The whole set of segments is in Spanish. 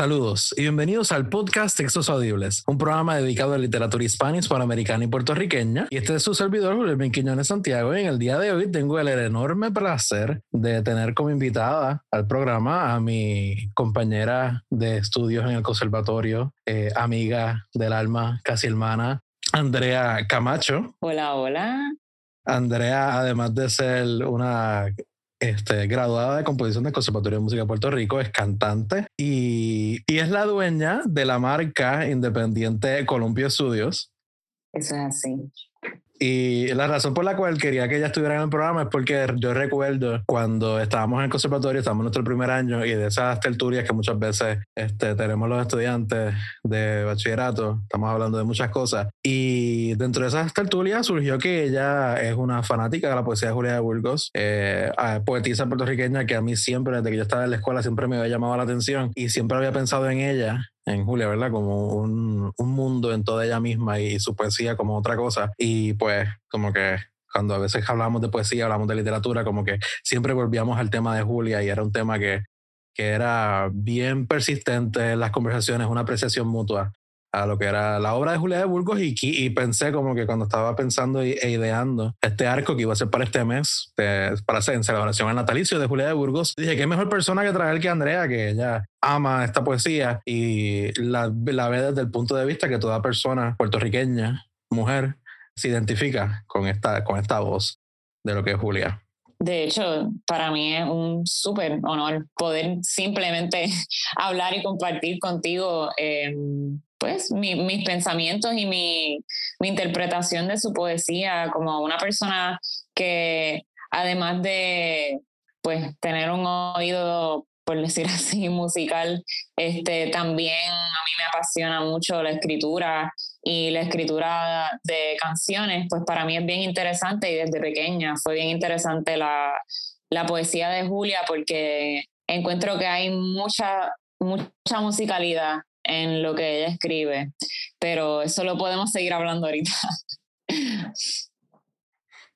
Saludos y bienvenidos al podcast Textos Audibles, un programa dedicado a literatura hispana, hispanoamericana y puertorriqueña. Y este es su servidor, Julio Quiñones Santiago. Y en el día de hoy tengo el enorme placer de tener como invitada al programa a mi compañera de estudios en el conservatorio, eh, amiga del alma, casi hermana, Andrea Camacho. Hola, hola. Andrea, además de ser una este, graduada de composición del Conservatorio de Música de Puerto Rico, es cantante y, y es la dueña de la marca independiente Columpio Studios. Eso es así. Y la razón por la cual quería que ella estuviera en el programa es porque yo recuerdo cuando estábamos en el conservatorio, estábamos en nuestro primer año y de esas tertulias que muchas veces este, tenemos los estudiantes de bachillerato, estamos hablando de muchas cosas. Y dentro de esas tertulias surgió que ella es una fanática de la poesía de Julia de Burgos, eh, poetisa puertorriqueña que a mí siempre, desde que yo estaba en la escuela, siempre me había llamado la atención y siempre había pensado en ella en Julia, ¿verdad? Como un, un, mundo en toda ella misma y su poesía como otra cosa. Y pues como que cuando a veces hablamos de poesía, hablamos de literatura, como que siempre volvíamos al tema de Julia y era un tema que, que era bien persistente en las conversaciones, una apreciación mutua a lo que era la obra de Julia de Burgos y, y pensé como que cuando estaba pensando e ideando este arco que iba a ser para este mes, para hacer en celebración al natalicio de Julia de Burgos, dije, ¿qué mejor persona que traer que Andrea, que ella ama esta poesía y la, la ve desde el punto de vista que toda persona puertorriqueña, mujer, se identifica con esta, con esta voz de lo que es Julia. De hecho, para mí es un súper honor poder simplemente hablar y compartir contigo eh, pues mis pensamientos y mi, mi, interpretación de su poesía como una persona que además de pues tener un oído por decir así musical este también a mí me apasiona mucho la escritura y la escritura de canciones pues para mí es bien interesante y desde pequeña fue bien interesante la, la poesía de Julia porque encuentro que hay mucha mucha musicalidad en lo que ella escribe, pero eso lo podemos seguir hablando ahorita.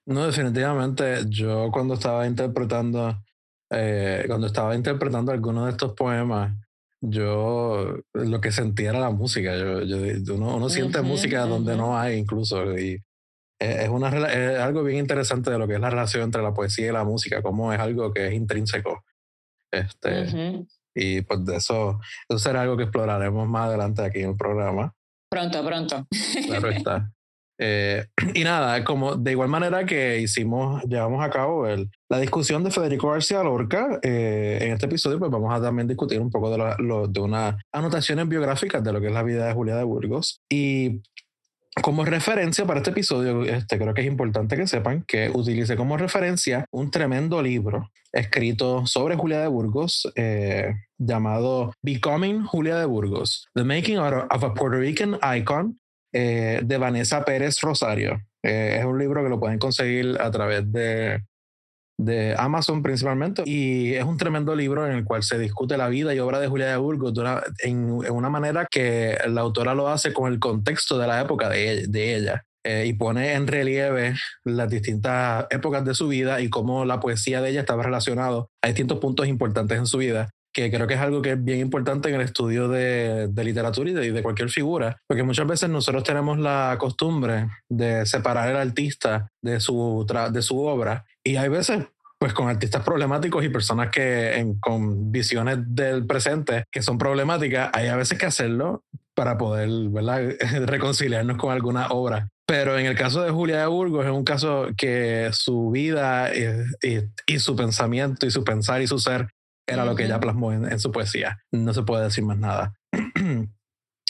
No, definitivamente, yo cuando estaba interpretando, eh, cuando estaba interpretando algunos de estos poemas, yo lo que sentía era la música. Yo, yo uno, siente música donde no hay incluso. Y es, una, es algo bien interesante de lo que es la relación entre la poesía y la música, como es algo que es intrínseco. Este, y pues de eso, eso será algo que exploraremos más adelante aquí en el programa. Pronto, pronto. Claro está. Eh, y nada, como de igual manera que hicimos, llevamos a cabo el, la discusión de Federico García Lorca, eh, en este episodio pues vamos a también discutir un poco de, lo, de unas anotaciones biográficas de lo que es la vida de Julia de Burgos. Y como referencia para este episodio, este, creo que es importante que sepan que utilicé como referencia un tremendo libro escrito sobre Julia de Burgos eh, llamado Becoming Julia de Burgos, The Making of a Puerto Rican Icon eh, de Vanessa Pérez Rosario. Eh, es un libro que lo pueden conseguir a través de de Amazon principalmente, y es un tremendo libro en el cual se discute la vida y obra de Julia de Burgos en, una manera que la autora lo hace con el contexto de la época de, de ella. Eh, y pone en relieve las distintas épocas de su vida y cómo la poesía de ella estaba relacionado a distintos puntos importantes en su vida que creo que es algo que es bien importante en el estudio de, de literatura y de, de, cualquier figura, porque muchas veces nosotros tenemos la costumbre de separar el artista de su, de su obra y hay veces pues con artistas problemáticos y personas que en, con visiones del presente que son problemáticas, hay a veces que hacerlo para poder ¿verdad? reconciliarnos con alguna obra. Pero en el caso de Julia de Burgos es un caso que su vida y, y, y su pensamiento y su pensar y su ser era lo que ella plasmó en, su poesía. No se puede decir más nada.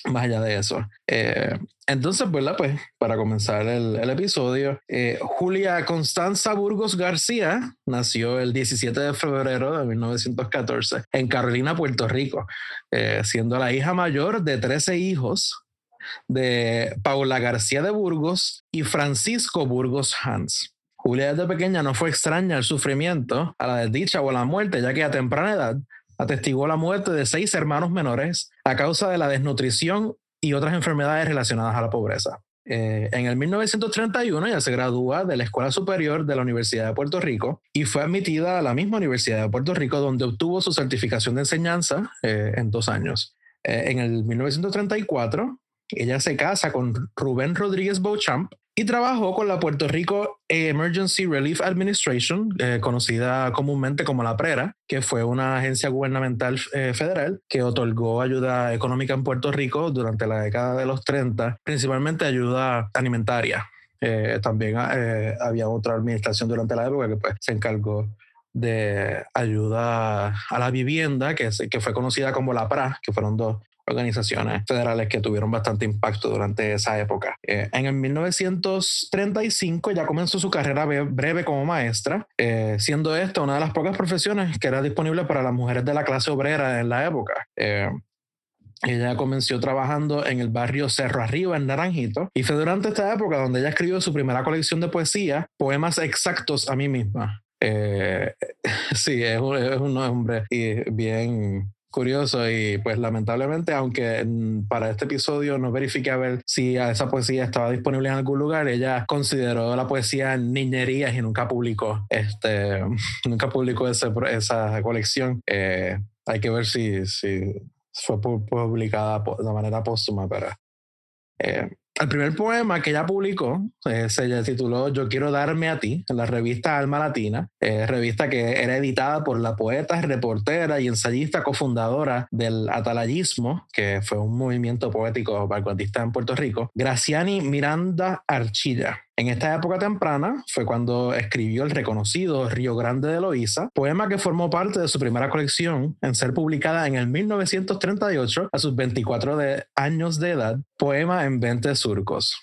más allá de eso. Eh, entonces, ¿verdad? Pues para comenzar el, el episodio, eh, Julia Constanza Burgos García nació el 17 de febrero de 1914 en Carolina, Puerto Rico, eh, siendo la hija mayor de 13 hijos de Paula García de Burgos y Francisco Burgos Hans. Julia desde pequeña no fue extraña al sufrimiento, a la desdicha o a la muerte, ya que a temprana edad atestiguó la muerte de seis hermanos menores a causa de la desnutrición y otras enfermedades relacionadas a la pobreza. Eh, en el 1931 ella se gradúa de la Escuela Superior de la Universidad de Puerto Rico y fue admitida a la misma Universidad de Puerto Rico donde obtuvo su certificación de enseñanza eh, en dos años. Eh, en el 1934 ella se casa con Rubén Rodríguez Beauchamp y trabajó con la Puerto Rico Emergency Relief Administration, eh, conocida comúnmente como la PRERA, que fue una agencia gubernamental eh, federal que otorgó ayuda económica en Puerto Rico durante la década de los 30, principalmente ayuda alimentaria. Eh, también había otra administración durante la época que pues, se encargó de ayuda a la vivienda, que, que fue conocida como la PRA, que fueron dos organizaciones federales que tuvieron bastante impacto durante esa época. Eh, en el 1935 ya comenzó su carrera breve como maestra, eh, siendo esta una de las pocas profesiones que era disponible para las mujeres de la clase obrera en la época. Eh, ella comenzó trabajando en el barrio Cerro Arriba, en Naranjito, y fue durante esta época donde ella escribió su primera colección de poesía, Poemas Exactos a mí misma. sí, es un, es un nombre bien curioso y pues lamentablemente, aunque para este episodio no verifique a ver si esa poesía estaba disponible en algún lugar, ella consideró la poesía niñerías y nunca publicó, este, nunca publicó ese, esa colección. Eh, hay que ver si, si fue publicada de manera póstuma, pero... Eh, el primer poema que ella publicó eh, se tituló Yo quiero darme a ti en la revista Alma Latina, eh, revista que era editada por la poeta, reportera y ensayista cofundadora del atalayismo, que fue un movimiento poético vanguardista en Puerto Rico, Graciani Miranda Archilla. En esta época temprana fue cuando escribió el reconocido Río Grande de Loíza, poema que formó parte de su primera colección en ser publicada en el 1938 a sus 24 años de edad, Poema en 20 surcos,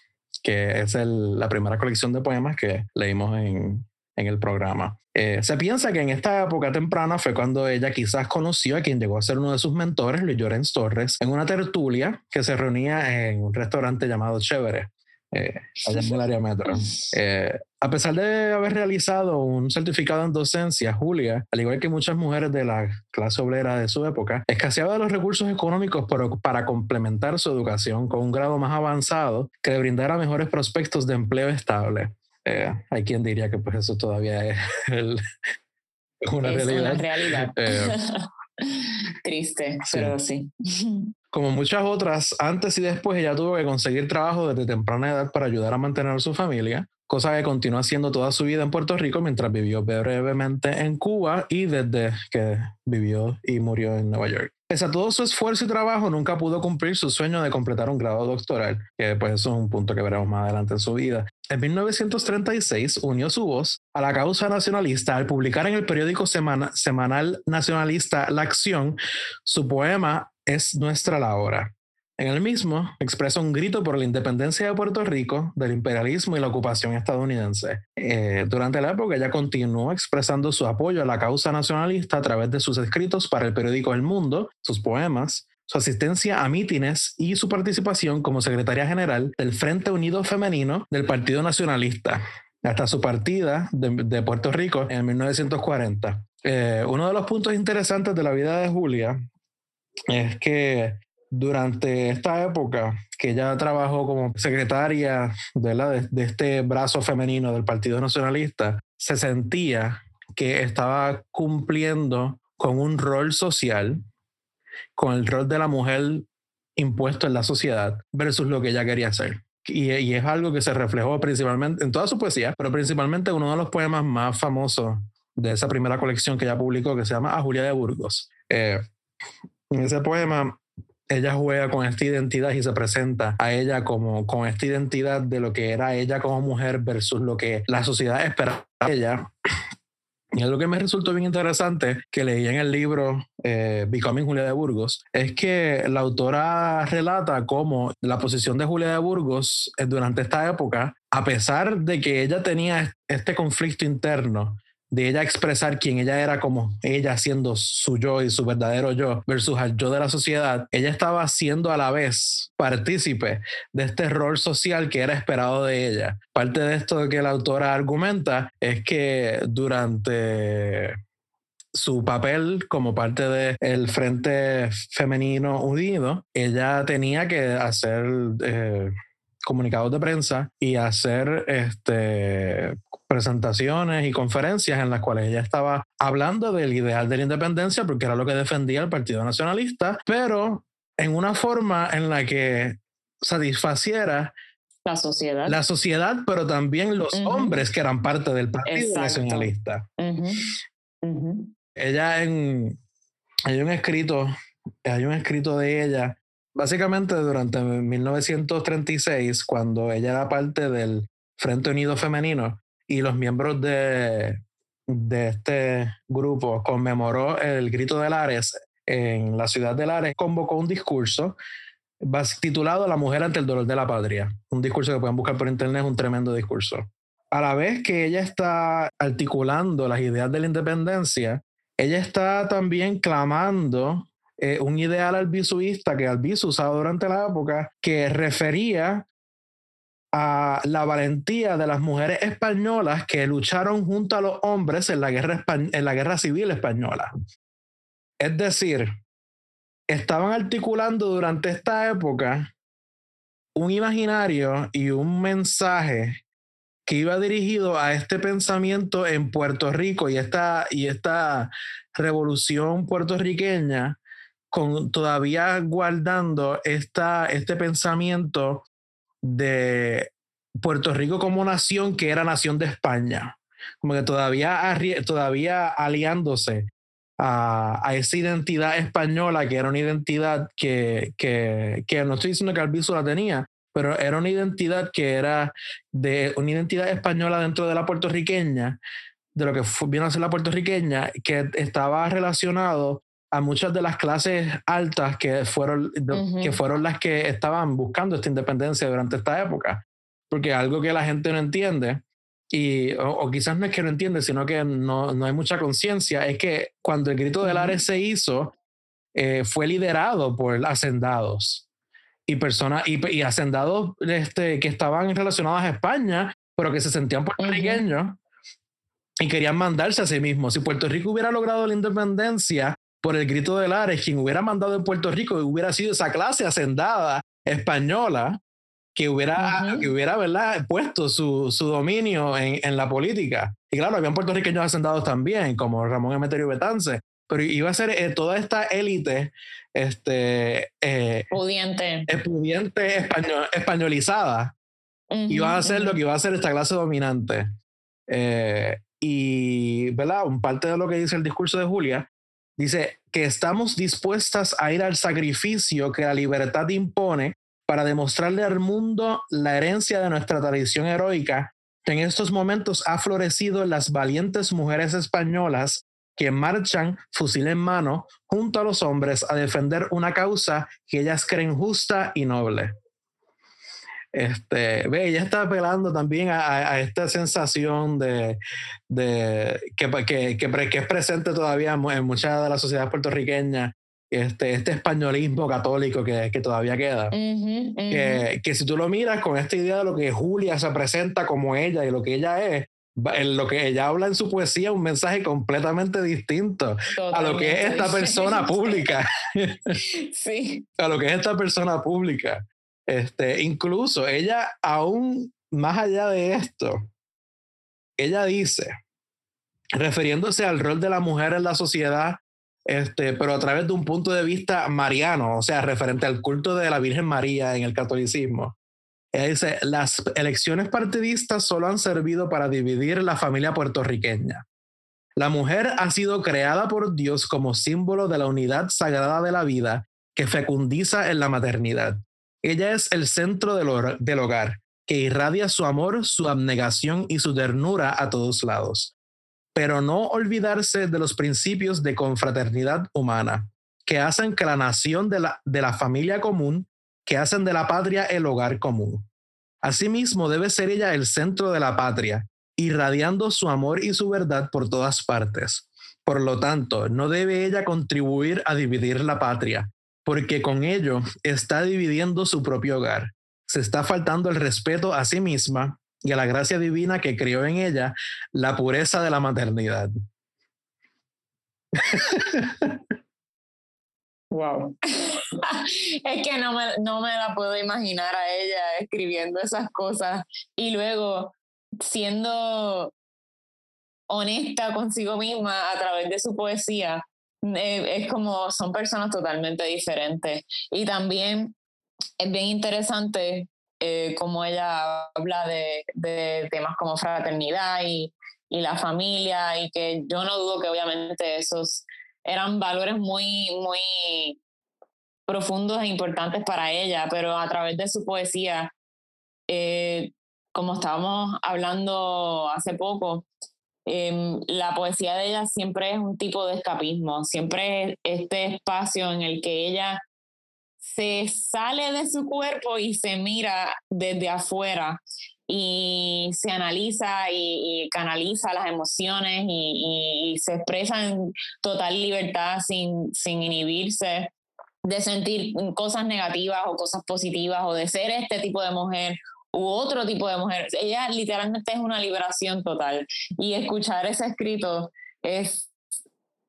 que es la primera colección de poemas que leímos en, el programa. Eh, se piensa que en esta época temprana fue cuando ella quizás conoció a quien llegó a ser uno de sus mentores, Luis Llorens Torres, en una tertulia que se reunía en un restaurante llamado Chévere eh, allá en el área metro. Eh, a pesar de haber realizado un certificado en docencia, Julia, al igual que muchas mujeres de la clase obrera de su época, escaseaba de los recursos económicos para complementar su educación con un grado más avanzado que le brindara mejores prospectos de empleo estable. Eh, hay quien diría que pues eso todavía es, una realidad. Una realidad. Triste, pero sí. Como muchas otras, antes y después ella tuvo que conseguir trabajo desde temprana edad para ayudar a mantener a su familia, cosa que continuó haciendo toda su vida en Puerto Rico mientras vivió brevemente en Cuba y desde que vivió y murió en Nueva York. Pese a todo su esfuerzo y trabajo, nunca pudo cumplir su sueño de completar un grado doctoral, que pues eso es un punto que veremos más adelante en su vida. En 1936 unió su voz a la causa nacionalista al publicar en el periódico semanal nacionalista La Acción su poema es nuestra la hora. En el mismo expresa un grito por la independencia de Puerto Rico del imperialismo y la ocupación estadounidense. Eh, durante la época ella continuó expresando su apoyo a la causa nacionalista a través de sus escritos para el periódico El Mundo, sus poemas, su asistencia a mítines y su participación como secretaria general del Frente Unido Femenino del Partido Nacionalista hasta su partida de, Puerto Rico en 1940. Eh, uno de los puntos interesantes de la vida de Julia es que durante esta época que ella trabajó como secretaria de, de este brazo femenino del Partido Nacionalista, se sentía que estaba cumpliendo con un rol social, con el rol de la mujer impuesto en la sociedad versus lo que ella quería hacer. Y, y, es algo que se reflejó principalmente en toda su poesía, pero principalmente uno de los poemas más famosos de esa primera colección que ella publicó, que se llama A Julia de Burgos. Eh, en ese poema, ella juega con esta identidad y se presenta a ella como con esta identidad de lo que era ella como mujer versus lo que la sociedad esperaba de ella. Y algo que me resultó bien interesante que leí en el libro eh, Julia de Burgos es que la autora relata cómo la posición de Julia de Burgos eh, durante esta época, a pesar de que ella tenía este conflicto interno de ella expresar quién ella era como ella siendo su yo y su verdadero yo versus al yo de la sociedad, ella estaba siendo a la vez partícipe de este rol social que era esperado de ella. Parte de esto que la autora argumenta es que durante su papel como parte del Frente Femenino Unido, ella tenía que hacer... Eh, comunicados de prensa y hacer este, presentaciones y conferencias en las cuales ella estaba hablando del ideal de la independencia, porque era lo que defendía el Partido Nacionalista, pero en una forma en la que satisfaciera la sociedad. La sociedad, pero también los hombres que eran parte del Partido Nacionalista. Ella en... Hay un escrito, hay un escrito de ella, básicamente durante 1936, cuando ella era parte del Frente Unido Femenino y los miembros de, de este grupo conmemoró el grito de Lares en la ciudad de Lares, convocó un discurso titulado La mujer ante el dolor de la patria. Un discurso que pueden buscar por internet, es un tremendo discurso. A la vez que ella está articulando las ideas de la independencia, ella está también clamando eh, un ideal albisuista que Albizu usaba durante la época que refería a la valentía de las mujeres españolas que lucharon junto a los hombres en la guerra, en la guerra civil española. Es decir, estaban articulando durante esta época un imaginario y un mensaje que iba dirigido a este pensamiento en Puerto Rico y esta, y esta revolución puertorriqueña, con todavía guardando esta, este pensamiento de Puerto Rico como nación que era nación de España, como que todavía, todavía aliándose a, esa identidad española, que era una identidad que, que, que no estoy diciendo que Albizu la tenía, pero era una identidad que era de una identidad española dentro de la puertorriqueña, de lo que vino a ser la puertorriqueña, que estaba relacionado a muchas de las clases altas que fueron, que fueron las que estaban buscando esta independencia durante esta época. Porque algo que la gente no entiende y, o, quizás no es que no entiende, sino que no, no hay mucha conciencia, es que cuando el grito del Ares se hizo, eh, fue liderado por hacendados y personas y, y, hacendados este, que estaban relacionados a España, pero que se sentían puertorriqueños y querían mandarse a sí mismos. Si Puerto Rico hubiera logrado la independencia por el grito del Ares, quien hubiera mandado en Puerto Rico hubiera sido esa clase hacendada española que hubiera, que hubiera ¿verdad? puesto su, su dominio en, en, la política. Y claro, habían puertorriqueños hacendados también, como Ramón Emeterio Betance, pero iba a ser eh, toda esta élite este, eh, pudiente, pudiente español, españolizada, iba a ser lo que iba a ser esta clase dominante. Eh, y, ¿verdad? Un parte de lo que dice el discurso de Julia, dice que estamos dispuestas a ir al sacrificio que la libertad impone para demostrarle al mundo la herencia de nuestra tradición heroica que en estos momentos ha florecido las valientes mujeres españolas que marchan fusil en mano junto a los hombres a defender una causa que ellas creen justa y noble. Este, ve, ella está apelando también a, esta sensación de, de que, que, que, es presente todavía en muchas de las sociedades puertorriqueñas este, este españolismo católico que, que todavía queda. Que, que, si tú lo miras con esta idea de lo que Julia se presenta como ella y lo que ella es, en lo que ella habla en su poesía, un mensaje completamente distinto a lo que es esta persona pública. sí. A lo que es esta persona pública. Este, incluso ella, aún más allá de esto, ella dice, refiriéndose al rol de la mujer en la sociedad este, pero a través de un punto de vista mariano, o sea, referente al culto de la Virgen María en el catolicismo. Ella dice, las elecciones partidistas solo han servido para dividir la familia puertorriqueña. La mujer ha sido creada por Dios como símbolo de la unidad sagrada de la vida que fecundiza en la maternidad. Ella es el centro del, hogar, que irradia su amor, su abnegación y su ternura a todos lados pero no olvidarse de los principios de confraternidad humana, que hacen que la nación de la, de la familia común, que hacen de la patria el hogar común. Asimismo, debe ser ella el centro de la patria, irradiando su amor y su verdad por todas partes. Por lo tanto, no debe ella contribuir a dividir la patria, porque con ello está dividiendo su propio hogar. Se está faltando el respeto a sí misma y a la gracia divina que crió en ella la pureza de la maternidad. Wow. es que no me, no me la puedo imaginar a ella escribiendo esas cosas y luego siendo honesta consigo misma a través de su poesía. Eh, es como son personas totalmente diferentes. Y también es bien interesante eh, como ella habla de, de, temas como fraternidad y, y la familia y que yo no dudo que obviamente esos eran valores muy, muy profundos e importantes para ella, pero a través de su poesía, eh, como estábamos hablando hace poco, em, la poesía de ella siempre es un tipo de escapismo, siempre es este espacio en el que ella se sale de su cuerpo y se mira desde afuera y se analiza y, canaliza las emociones y, se expresa en total libertad sin, sin inhibirse de sentir cosas negativas o cosas positivas o de ser este tipo de mujer u otro tipo de mujer. Ella literalmente es una liberación total y escuchar ese escrito es,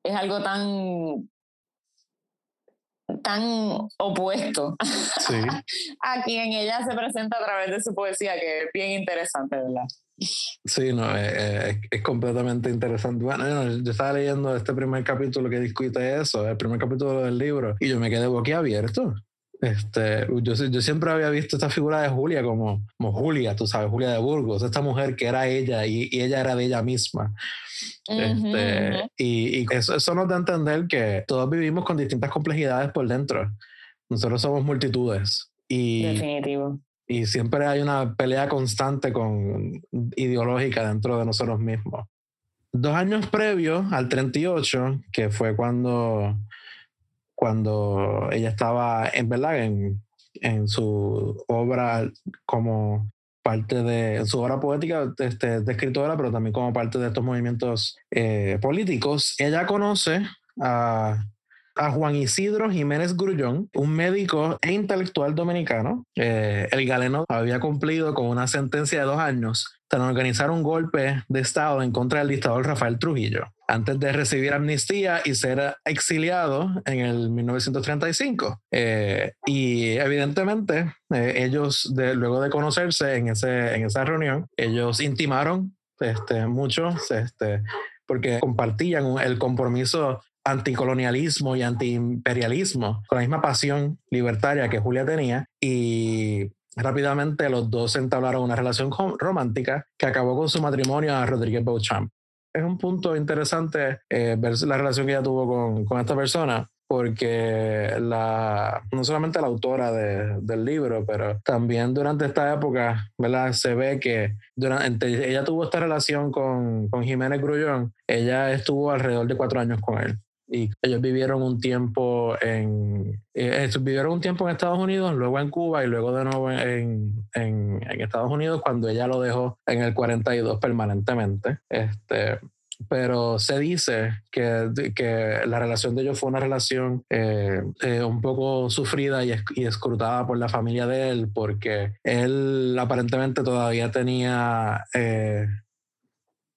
es algo tan tan opuesto a quien ella se presenta a través de su poesía, que es bien interesante, ¿verdad? Sí, no, eh, eh, es, completamente interesante. Bueno, yo estaba leyendo este primer capítulo que discute eso, el primer capítulo del libro, y yo me quedé boquiabierto. Este, yo, yo siempre había visto esta figura de Julia como, como Julia, tú sabes, Julia de Burgos, esta mujer que era ella y, y ella era de ella misma. este, Y, y eso, eso, nos da a entender que todos vivimos con distintas complejidades por dentro. Nosotros somos multitudes. Y, Definitivo. Y siempre hay una pelea constante con ideológica dentro de nosotros mismos. Dos años previos al 38, que fue cuando cuando ella estaba en verdad en, en su obra como parte de su obra poética este, de escritora, pero también como parte de estos movimientos eh, políticos. Ella conoce a, a, Juan Isidro Jiménez Grullón, un médico e intelectual dominicano. Eh, el galeno había cumplido con una sentencia de dos años tras organizar un golpe de Estado en contra del dictador Rafael Trujillo antes de recibir amnistía y ser exiliado en el 1935. Eh, y evidentemente eh, ellos, luego de conocerse en, ese, en esa reunión, ellos intimaron este, mucho, este, porque compartían el compromiso anticolonialismo y antiimperialismo con la misma pasión libertaria que Julia tenía y rápidamente los dos entablaron una relación romántica que acabó con su matrimonio a Rodríguez Beauchamp es un punto interesante eh, ver la relación que ella tuvo con, con esta persona, porque la, no solamente la autora de, del libro, pero también durante esta época, ¿verdad? Se ve que durante, ella tuvo esta relación con, con Jiménez Grullón, ella estuvo alrededor de cuatro años con él. Y ellos vivieron un tiempo en eh, vivieron un tiempo en Estados Unidos, luego en Cuba y luego de nuevo en, en, Estados Unidos cuando ella lo dejó en el 42 permanentemente. Este, pero se dice que, que, la relación de ellos fue una relación eh, eh, un poco sufrida y, escrutada por la familia de él, porque él aparentemente todavía tenía eh,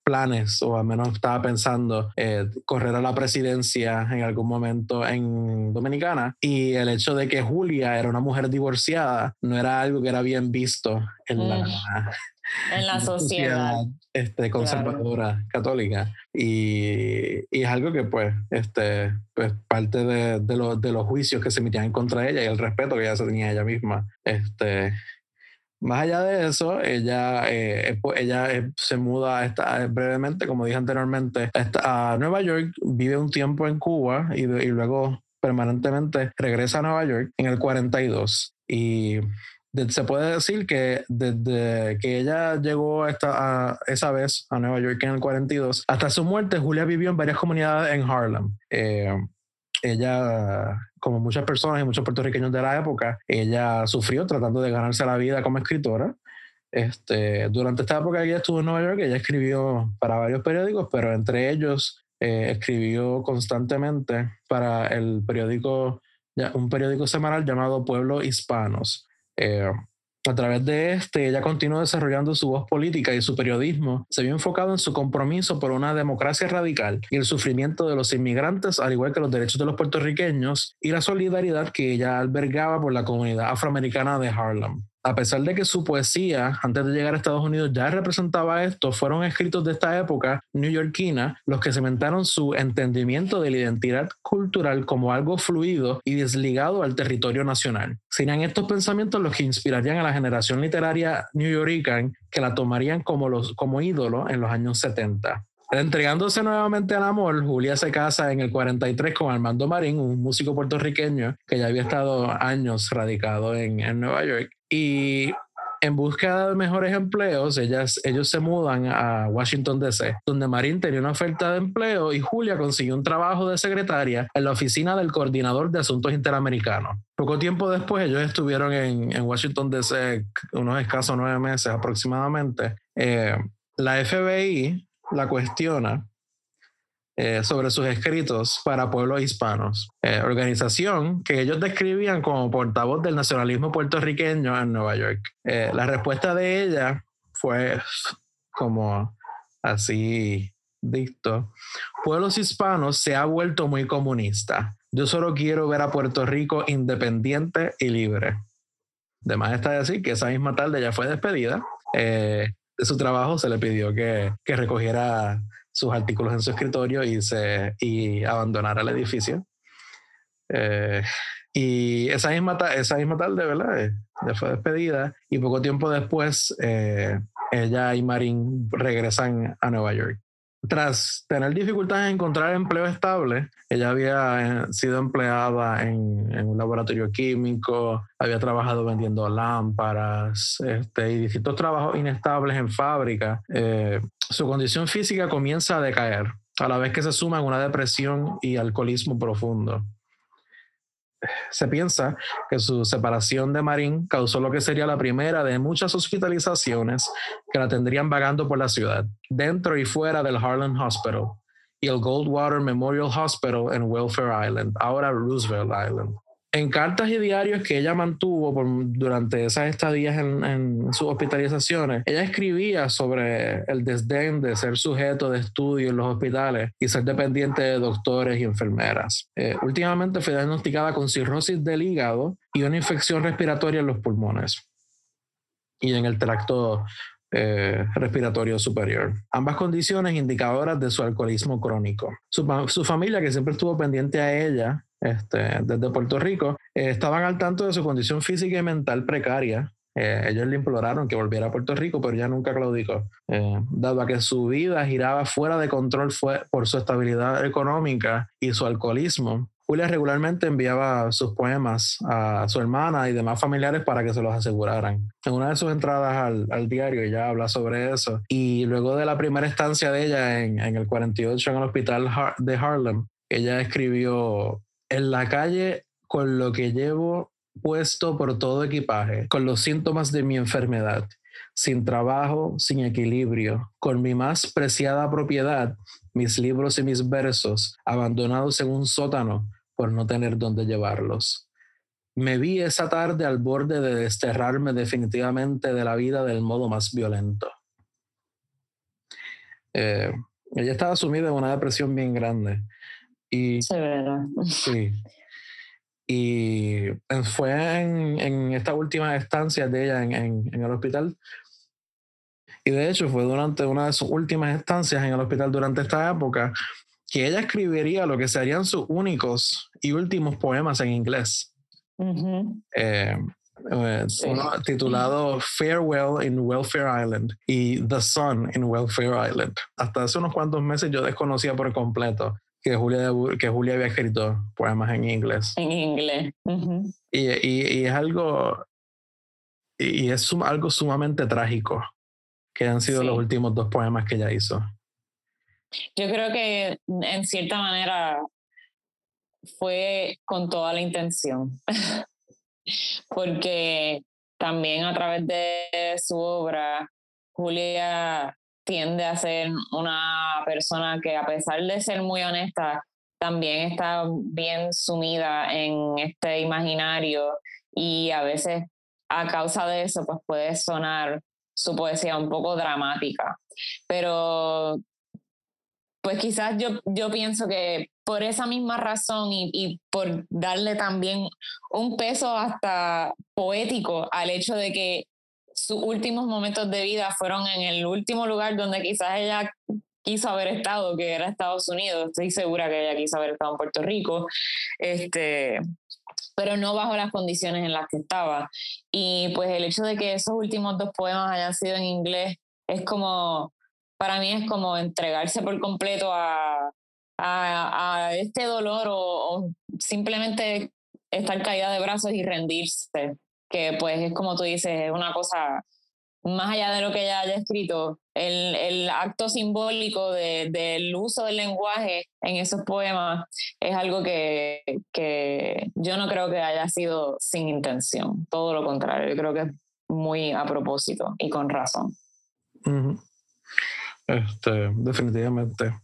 planes, o al menos estaba pensando eh, correr a la presidencia en algún momento en Dominicana. Y el hecho de que Julia era una mujer divorciada no era algo que era bien visto en la, en la sociedad, este, conservadora católica. Y, y, es algo que, pues, este, pues parte de, de, de los juicios que se emitían contra ella y el respeto que ella se tenía ella misma. Este, más allá de eso, ella, eh, ella eh, se muda esta, eh, brevemente, como dije anteriormente, a Nueva York, vive un tiempo en Cuba y, luego permanentemente regresa a Nueva York en el 42. Y se puede decir que desde que ella llegó esta, a, esa vez a Nueva York en el 42, hasta su muerte, Julia vivió en varias comunidades en Harlem ella, como muchas personas y muchos puertorriqueños de la época, ella sufrió tratando de ganarse la vida como escritora. Este, durante esta época ella estuvo en Nueva York, ella escribió para varios periódicos, pero entre ellos eh, escribió constantemente para el periódico, un periódico semanal llamado Pueblo Hispanos. Eh, A través de este, ella continuó desarrollando su voz política y su periodismo se vio enfocado en su compromiso por una democracia radical y el sufrimiento de los inmigrantes, al igual que los derechos de los puertorriqueños y la solidaridad que ella albergaba por la comunidad afroamericana de Harlem a pesar de que su poesía, antes de llegar a Estados Unidos, ya representaba esto, fueron escritos de esta época neoyorquina los que cementaron su entendimiento de la identidad cultural como algo fluido y desligado al territorio nacional. Serían estos pensamientos los que inspirarían a la generación literaria neoyorquina que la tomarían como, los, como ídolo en los años 70. Entregándose nuevamente al amor, Julia se casa en el 43 con Armando Marín, un músico puertorriqueño que ya había estado años radicado en, en Nueva York. Y en búsqueda de mejores empleos, ellas, ellos se mudan a Washington, D.C., donde Marín tenía una oferta de empleo y Julia consiguió un trabajo de secretaria en la oficina del coordinador de asuntos interamericanos. Poco tiempo después, ellos estuvieron en, en Washington, D.C., unos escasos nueve meses aproximadamente. Eh, la FBI la cuestiona eh, sobre sus escritos para pueblos hispanos, eh, organización que ellos describían como portavoz del nacionalismo puertorriqueño en Nueva York. Eh, la respuesta de ella fue como así dicto, pueblos hispanos se ha vuelto muy comunista. Yo solo quiero ver a Puerto Rico independiente y libre. Además está de decir que esa misma tarde ya fue despedida de su trabajo se le pidió que, que recogiera sus artículos en su escritorio y, se, y abandonara el edificio. Eh, y esa misma, esa misma tarde, ¿verdad? Eh, ya fue despedida y poco tiempo después eh, ella y Marín regresan a Nueva York. Tras tener dificultades en encontrar empleo estable, ella había eh, sido empleada en, un laboratorio químico, había trabajado vendiendo lámparas este, y distintos trabajos inestables en fábrica. Eh, su condición física comienza a decaer, a la vez que se suman una depresión y alcoholismo profundo se piensa que su separación de Marín causó lo que sería la primera de muchas hospitalizaciones que la tendrían vagando por la ciudad, dentro y fuera del Harlem Hospital y el Goldwater Memorial Hospital en Welfare Island, ahora Roosevelt Island en cartas y diarios que ella mantuvo durante esas estadías en, sus hospitalizaciones, ella escribía sobre el desdén de ser sujeto de estudio en los hospitales y ser dependiente de doctores y enfermeras. Eh, últimamente fue diagnosticada con cirrosis del hígado y una infección respiratoria en los pulmones y en el tracto eh, respiratorio superior. Ambas condiciones indicadoras de su alcoholismo crónico. Su, su, familia, que siempre estuvo pendiente a ella, este, desde Puerto Rico, eh, estaban al tanto de su condición física y mental precaria. Eh, ellos le imploraron que volviera a Puerto Rico, pero ella nunca claudicó. Eh, dado que su vida giraba fuera de control por su estabilidad económica y su alcoholismo, Julia regularmente enviaba sus poemas a su hermana y demás familiares para que se los aseguraran. En una de sus entradas al, diario ella habla sobre eso. Y luego de la primera estancia de ella en, en el 48 en el hospital de Harlem, ella escribió en la calle con lo que llevo puesto por todo equipaje, con los síntomas de mi enfermedad, sin trabajo, sin equilibrio, con mi más preciada propiedad, mis libros y mis versos, abandonados en un sótano por no tener dónde llevarlos. Me vi esa tarde al borde de desterrarme definitivamente de la vida del modo más violento. Eh, ella estaba sumida en una depresión bien grande y, sí. Y fue en, en estas últimas estancias de ella en, en, en, el hospital. Y de hecho fue durante una de sus últimas estancias en el hospital durante esta época que ella escribiría lo que serían sus únicos y últimos poemas en inglés. Eh, eh, uno titulado Farewell in Welfare Island y The Sun in Welfare Island. Hasta hace unos cuantos meses yo desconocía por completo que Julia, que Julia había escrito poemas en inglés. En inglés. y, y, es algo, y es algo sumamente trágico que han sido los últimos dos poemas que ella hizo. Yo creo que en cierta manera fue con toda la intención, porque también a través de su obra, Julia tiende a ser una persona que a pesar de ser muy honesta, también está bien sumida en este imaginario y a veces a causa de eso, pues puede sonar su poesía un poco dramática. Pero pues quizás yo, yo pienso que por esa misma razón y, y, por darle también un peso hasta poético al hecho de que sus últimos momentos de vida fueron en el último lugar donde quizás ella quiso haber estado, que era Estados Unidos. Estoy segura que ella quiso haber estado en Puerto Rico, este, pero no bajo las condiciones en las que estaba. Y pues el hecho de que esos últimos dos poemas hayan sido en inglés es como, para mí es como entregarse por completo a, a, este dolor o, simplemente estar caída de brazos y rendirse, que pues es como tú dices, es una cosa más allá de lo que ella haya escrito, el, el acto simbólico de, del uso del lenguaje en esos poemas es algo que, que yo no creo que haya sido sin intención, todo lo contrario, yo creo que es muy a propósito y con razón. este, definitivamente.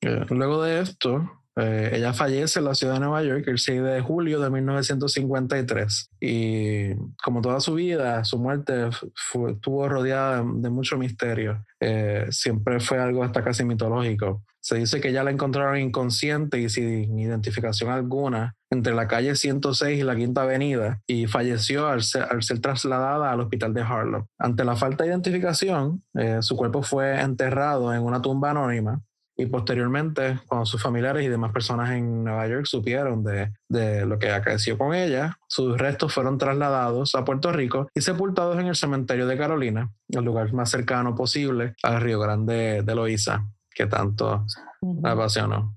Eh, luego de esto, eh, ella fallece en la ciudad de Nueva York el 6 de julio de 1953 y como toda su vida, su muerte estuvo rodeada de, mucho misterio. Eh, siempre fue algo hasta casi mitológico. Se dice que ya la encontraron inconsciente y sin identificación alguna entre la calle 106 y la Quinta Avenida y falleció al ser, trasladada al hospital de Harlem. Ante la falta de identificación, eh, su cuerpo fue enterrado en una tumba anónima y posteriormente, cuando sus familiares y demás personas en Nueva York supieron de, de, lo que acaeció con ella, sus restos fueron trasladados a Puerto Rico y sepultados en el cementerio de Carolina, el lugar más cercano posible al Río Grande de Loíza, que tanto la apasionó.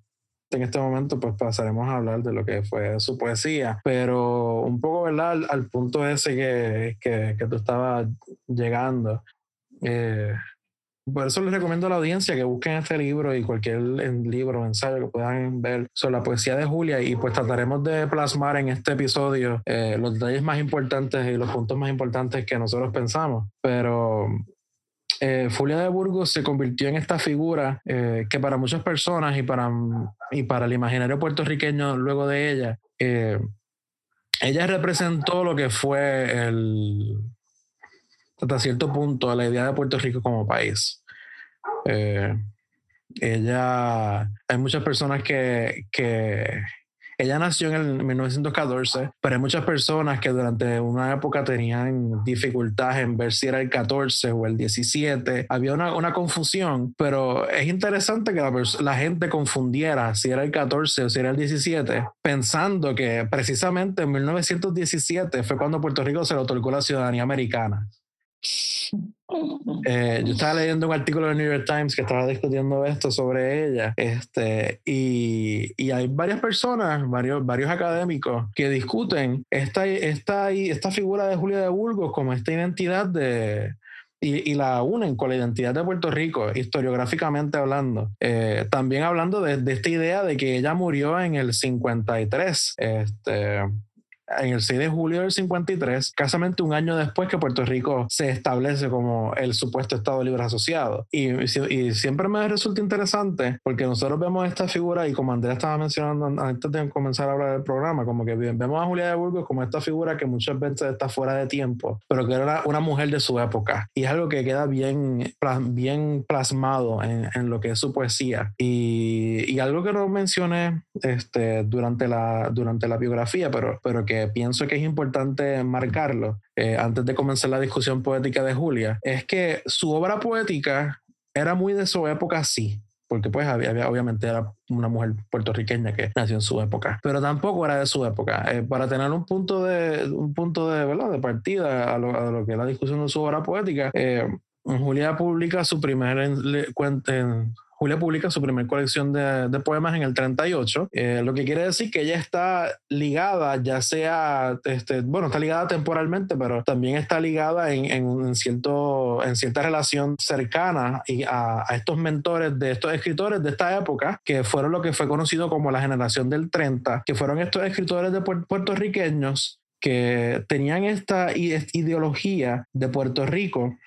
En este momento, pues pasaremos a hablar de lo que fue su poesía, pero un poco, ¿verdad? Al, al punto ese que, que, que, tú estabas llegando. Eh, por eso les recomiendo a la audiencia que busquen este libro y cualquier libro o ensayo que puedan ver sobre la poesía de Julia y pues trataremos de plasmar en este episodio eh, los detalles más importantes y los puntos más importantes que nosotros pensamos. Pero eh, Julia de Burgos se convirtió en esta figura eh, que para muchas personas y para, y para el imaginario puertorriqueño luego de ella, ella representó lo que fue el, hasta cierto punto a la idea de Puerto Rico como país. Eh, ella, hay muchas personas que, que, ella nació en el 1914, pero hay muchas personas que durante una época tenían dificultad en ver si era el 14 o el 17. Había una, una confusión, pero es interesante que la, la, gente confundiera si era el 14 o si era el 17, pensando que precisamente en 1917 fue cuando Puerto Rico se le otorgó la ciudadanía americana. Eh, yo estaba leyendo un artículo del New York Times que estaba discutiendo esto sobre ella, este, y, y hay varias personas, varios, varios académicos que discuten esta, esta, esta figura de Julia de Burgos como esta identidad de, y, y, la unen con la identidad de Puerto Rico, historiográficamente hablando. Eh, también hablando de, de, esta idea de que ella murió en el 53. Este, en el 6 de julio del 53, casamente un año después que Puerto Rico se establece como el supuesto Estado Libre Asociado. Y, y, siempre me resulta interesante porque nosotros vemos esta figura y como Andrea estaba mencionando antes de comenzar a hablar del programa, como que vemos a Julia de Burgos como esta figura que muchas veces está fuera de tiempo, pero que era una mujer de su época. Y es algo que queda bien, bien plasmado en, en lo que es su poesía. Y, y algo que no mencioné este, durante, la, durante la biografía, pero, pero que pienso que es importante marcarlo eh, antes de comenzar la discusión poética de Julia, es que su obra poética era muy de su época, sí, porque pues había, obviamente era una mujer puertorriqueña que nació en su época, pero tampoco era de su época. Eh, para tener un punto de, un punto de, ¿verdad? de partida a lo, que es la discusión de su obra poética, eh, Julia publica su primer cuento Julia publica su primera colección de, poemas en el 38, eh, lo que quiere decir que ella está ligada, ya sea, este, bueno, está ligada temporalmente, pero también está ligada en, en, cierto, en cierta relación cercana y a, estos mentores de estos escritores de esta época, que fueron lo que fue conocido como la generación del 30, que fueron estos escritores de puertorriqueños que tenían esta ideología de Puerto Rico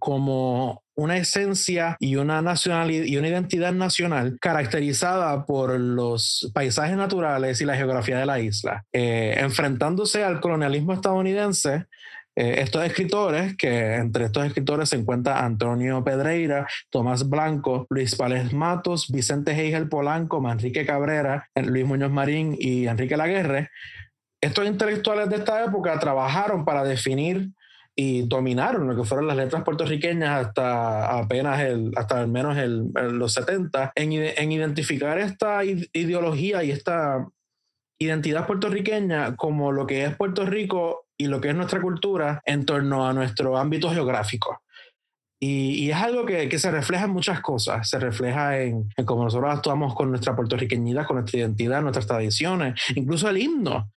como una esencia y una nacionalidad y una identidad nacional caracterizada por los paisajes naturales y la geografía de la isla. Eh, enfrentándose al colonialismo estadounidense, eh, estos escritores, que entre estos escritores se encuentra Antonio Pedreira, Tomás Blanco, Luis Pález Matos, Vicente Heigel Polanco, Manrique Cabrera, Luis Muñoz Marín y Enrique Laguerre, estos intelectuales de esta época trabajaron para definir y dominaron lo que fueron las letras puertorriqueñas hasta apenas el, hasta al menos el, los 70, en, en, identificar esta ideología y esta identidad puertorriqueña como lo que es Puerto Rico y lo que es nuestra cultura en torno a nuestro ámbito geográfico. Y, y es algo que, que, se refleja en muchas cosas, se refleja en, en cómo nosotros actuamos con nuestra puertorriqueñidad, con nuestra identidad, nuestras tradiciones, incluso el himno.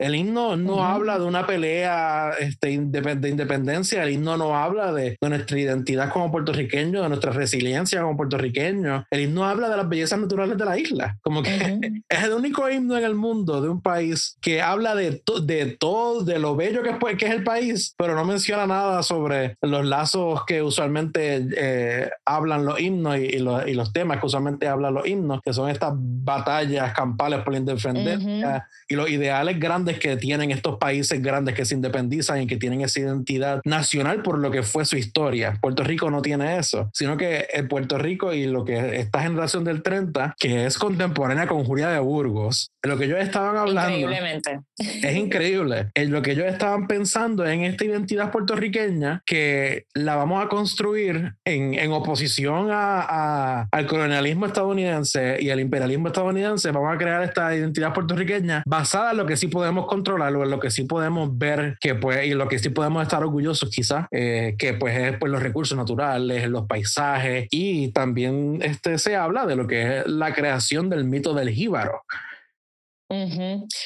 El himno no habla de una pelea este, de independencia, el himno no habla de, nuestra identidad como puertorriqueños, de nuestra resiliencia como puertorriqueños. El himno habla de las bellezas naturales de la isla. Como que es el único himno en el mundo de un país que habla de, de todo, de lo bello que es, que es el país, pero no menciona nada sobre los lazos que usualmente eh, hablan los himnos y, los temas que usualmente hablan los himnos, que son estas batallas campales por la independencia y los ideales grandes que tienen estos países grandes que se independizan y que tienen esa identidad nacional por lo que fue su historia. Puerto Rico no tiene eso, sino que el Puerto Rico y lo que esta generación del 30, que es contemporánea con Julia de Burgos, lo que ellos estaban hablando Increíblemente. es increíble. En lo que ellos estaban pensando en esta identidad puertorriqueña que la vamos a construir en, en oposición a, al colonialismo estadounidense y al imperialismo estadounidense, vamos a crear esta identidad puertorriqueña basada en lo que sí podemos controlarlo, en lo que sí podemos ver que pues, y lo que sí podemos estar orgullosos quizás, eh, que pues es pues, los recursos naturales, los paisajes y también este, se habla de lo que es la creación del mito del jíbaro.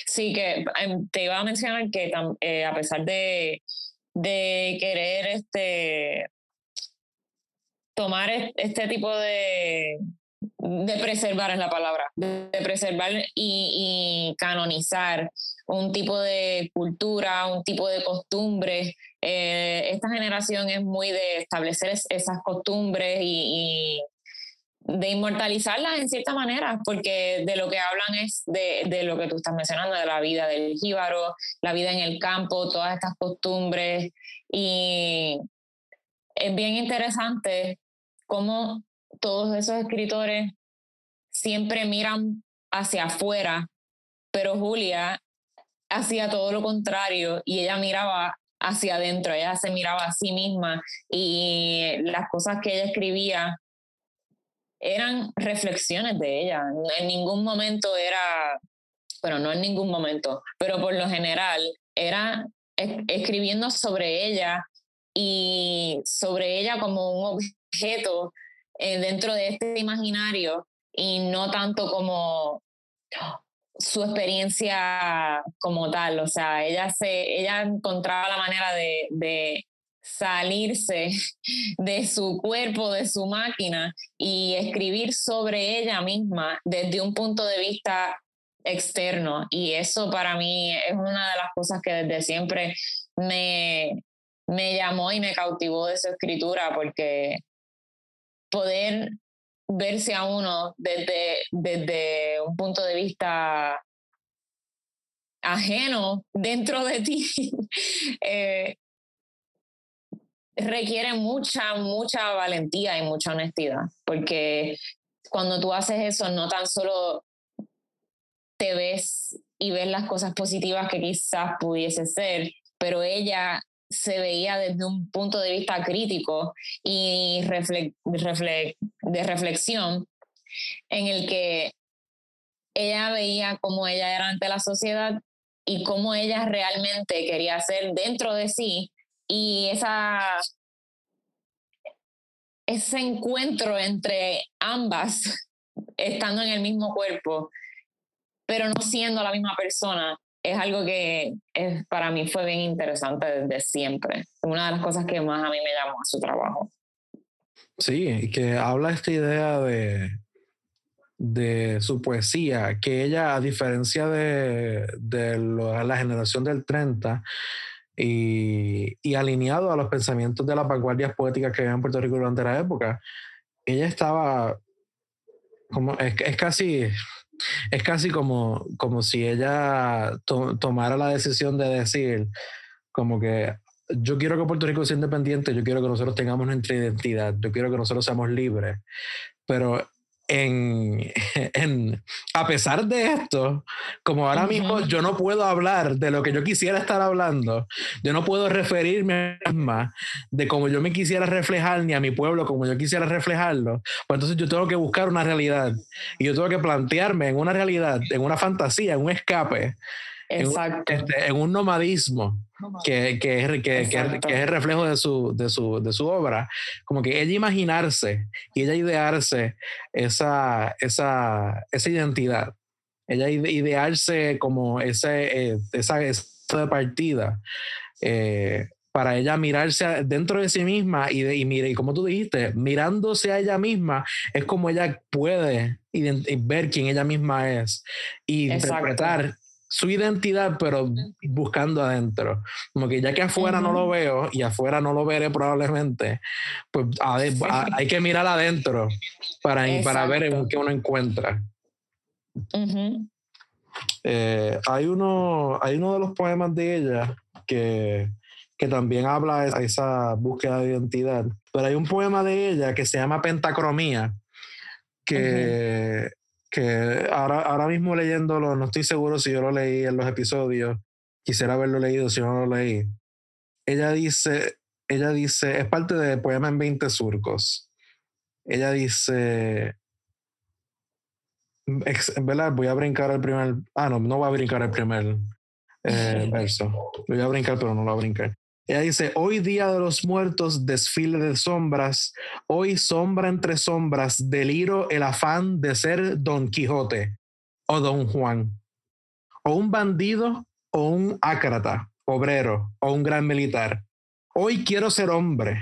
Sí, que em, te iba a mencionar que eh, a pesar de, de querer este, tomar este tipo de, de preservar es la palabra, de preservar y, canonizar un tipo de cultura, un tipo de costumbre. Eh, esta generación es muy de establecer esas costumbres y, de inmortalizarlas en cierta manera, porque de lo que hablan es de, de, lo que tú estás mencionando, de la vida del jíbaro, la vida en el campo, todas estas costumbres. Y es bien interesante cómo todos esos escritores siempre miran hacia afuera, pero Julia hacía todo lo contrario y ella miraba hacia adentro, ella se miraba a sí misma y las cosas que ella escribía eran reflexiones de ella. En ningún momento era, bueno, no en ningún momento, pero por lo general era escribiendo sobre ella y sobre ella como un objeto eh, dentro de este imaginario y no tanto como su experiencia como tal. O sea, ella, se, ella encontraba la manera de, de salirse de su cuerpo, de su máquina y escribir sobre ella misma desde un punto de vista externo. Y eso para mí es una de las cosas que desde siempre me, me llamó y me cautivó de su escritura, porque poder verse a uno desde, desde un punto de vista ajeno dentro de ti eh, requiere mucha, mucha valentía y mucha honestidad, porque cuando tú haces eso no tan solo te ves y ves las cosas positivas que quizás pudiese ser, pero ella se veía desde un punto de vista crítico y de reflexión en el que ella veía cómo ella era ante la sociedad y cómo ella realmente quería ser dentro de sí y esa ese encuentro entre ambas estando en el mismo cuerpo pero no siendo la misma persona es algo que es, para mí fue bien interesante desde siempre. Una de las cosas que más a mí me llamó a su trabajo. Sí, que habla esta idea de, de su poesía, que ella, a diferencia de, de la generación del 30, y, y alineado a los pensamientos de las vanguardias poéticas que había en Puerto Rico durante la época, ella estaba como, es, es casi, es casi como, como si ella tomara la decisión de decir, como que yo quiero que Puerto Rico sea independiente, yo quiero que nosotros tengamos nuestra identidad, yo quiero que nosotros seamos libres, pero en, en, a pesar de esto, como ahora mismo yo no puedo hablar de lo que yo quisiera estar hablando, yo no puedo referirme a misma de cómo yo me quisiera reflejar, ni a mi pueblo como yo quisiera reflejarlo, pues entonces yo tengo que buscar una realidad y yo tengo que plantearme en una realidad, en una fantasía, en un escape Exacto. En, este, en un nomadismo que, que, es, que, que, es el reflejo de su, de, su, de su obra, como que ella imaginarse y ella idearse esa, esa, esa identidad, ella idearse como ese, eh, esa, esa partida. Eh, para ella mirarse dentro de sí misma y, de, y, mire, y como tú dijiste, mirándose a ella misma, es como ella puede ver quién ella misma es y interpretar su identidad, pero buscando adentro. Como que ya que afuera no lo veo y afuera no lo veré probablemente, pues hay que mirar adentro para, para ver qué uno encuentra. Eh, hay, uno, hay uno de los poemas de ella que, que también habla de esa búsqueda de identidad, pero hay un poema de ella que se llama Pentacromía, que que ahora, ahora mismo leyéndolo, no estoy seguro si yo lo leí en los episodios, quisiera haberlo leído si no lo leí. Ella dice, ella dice, es parte de Poema en 20 Surcos. Ella dice, ¿verdad? Voy a brincar el primer, ah, no, no voy a brincar el primer eh, verso. Lo voy a brincar, pero no lo voy a brincar. Ella dice, hoy día de los muertos, desfile de sombras, hoy sombra entre sombras, deliro el afán de ser Don Quijote o Don Juan, o un bandido o un ácrata, obrero o un gran militar. Hoy quiero ser hombre.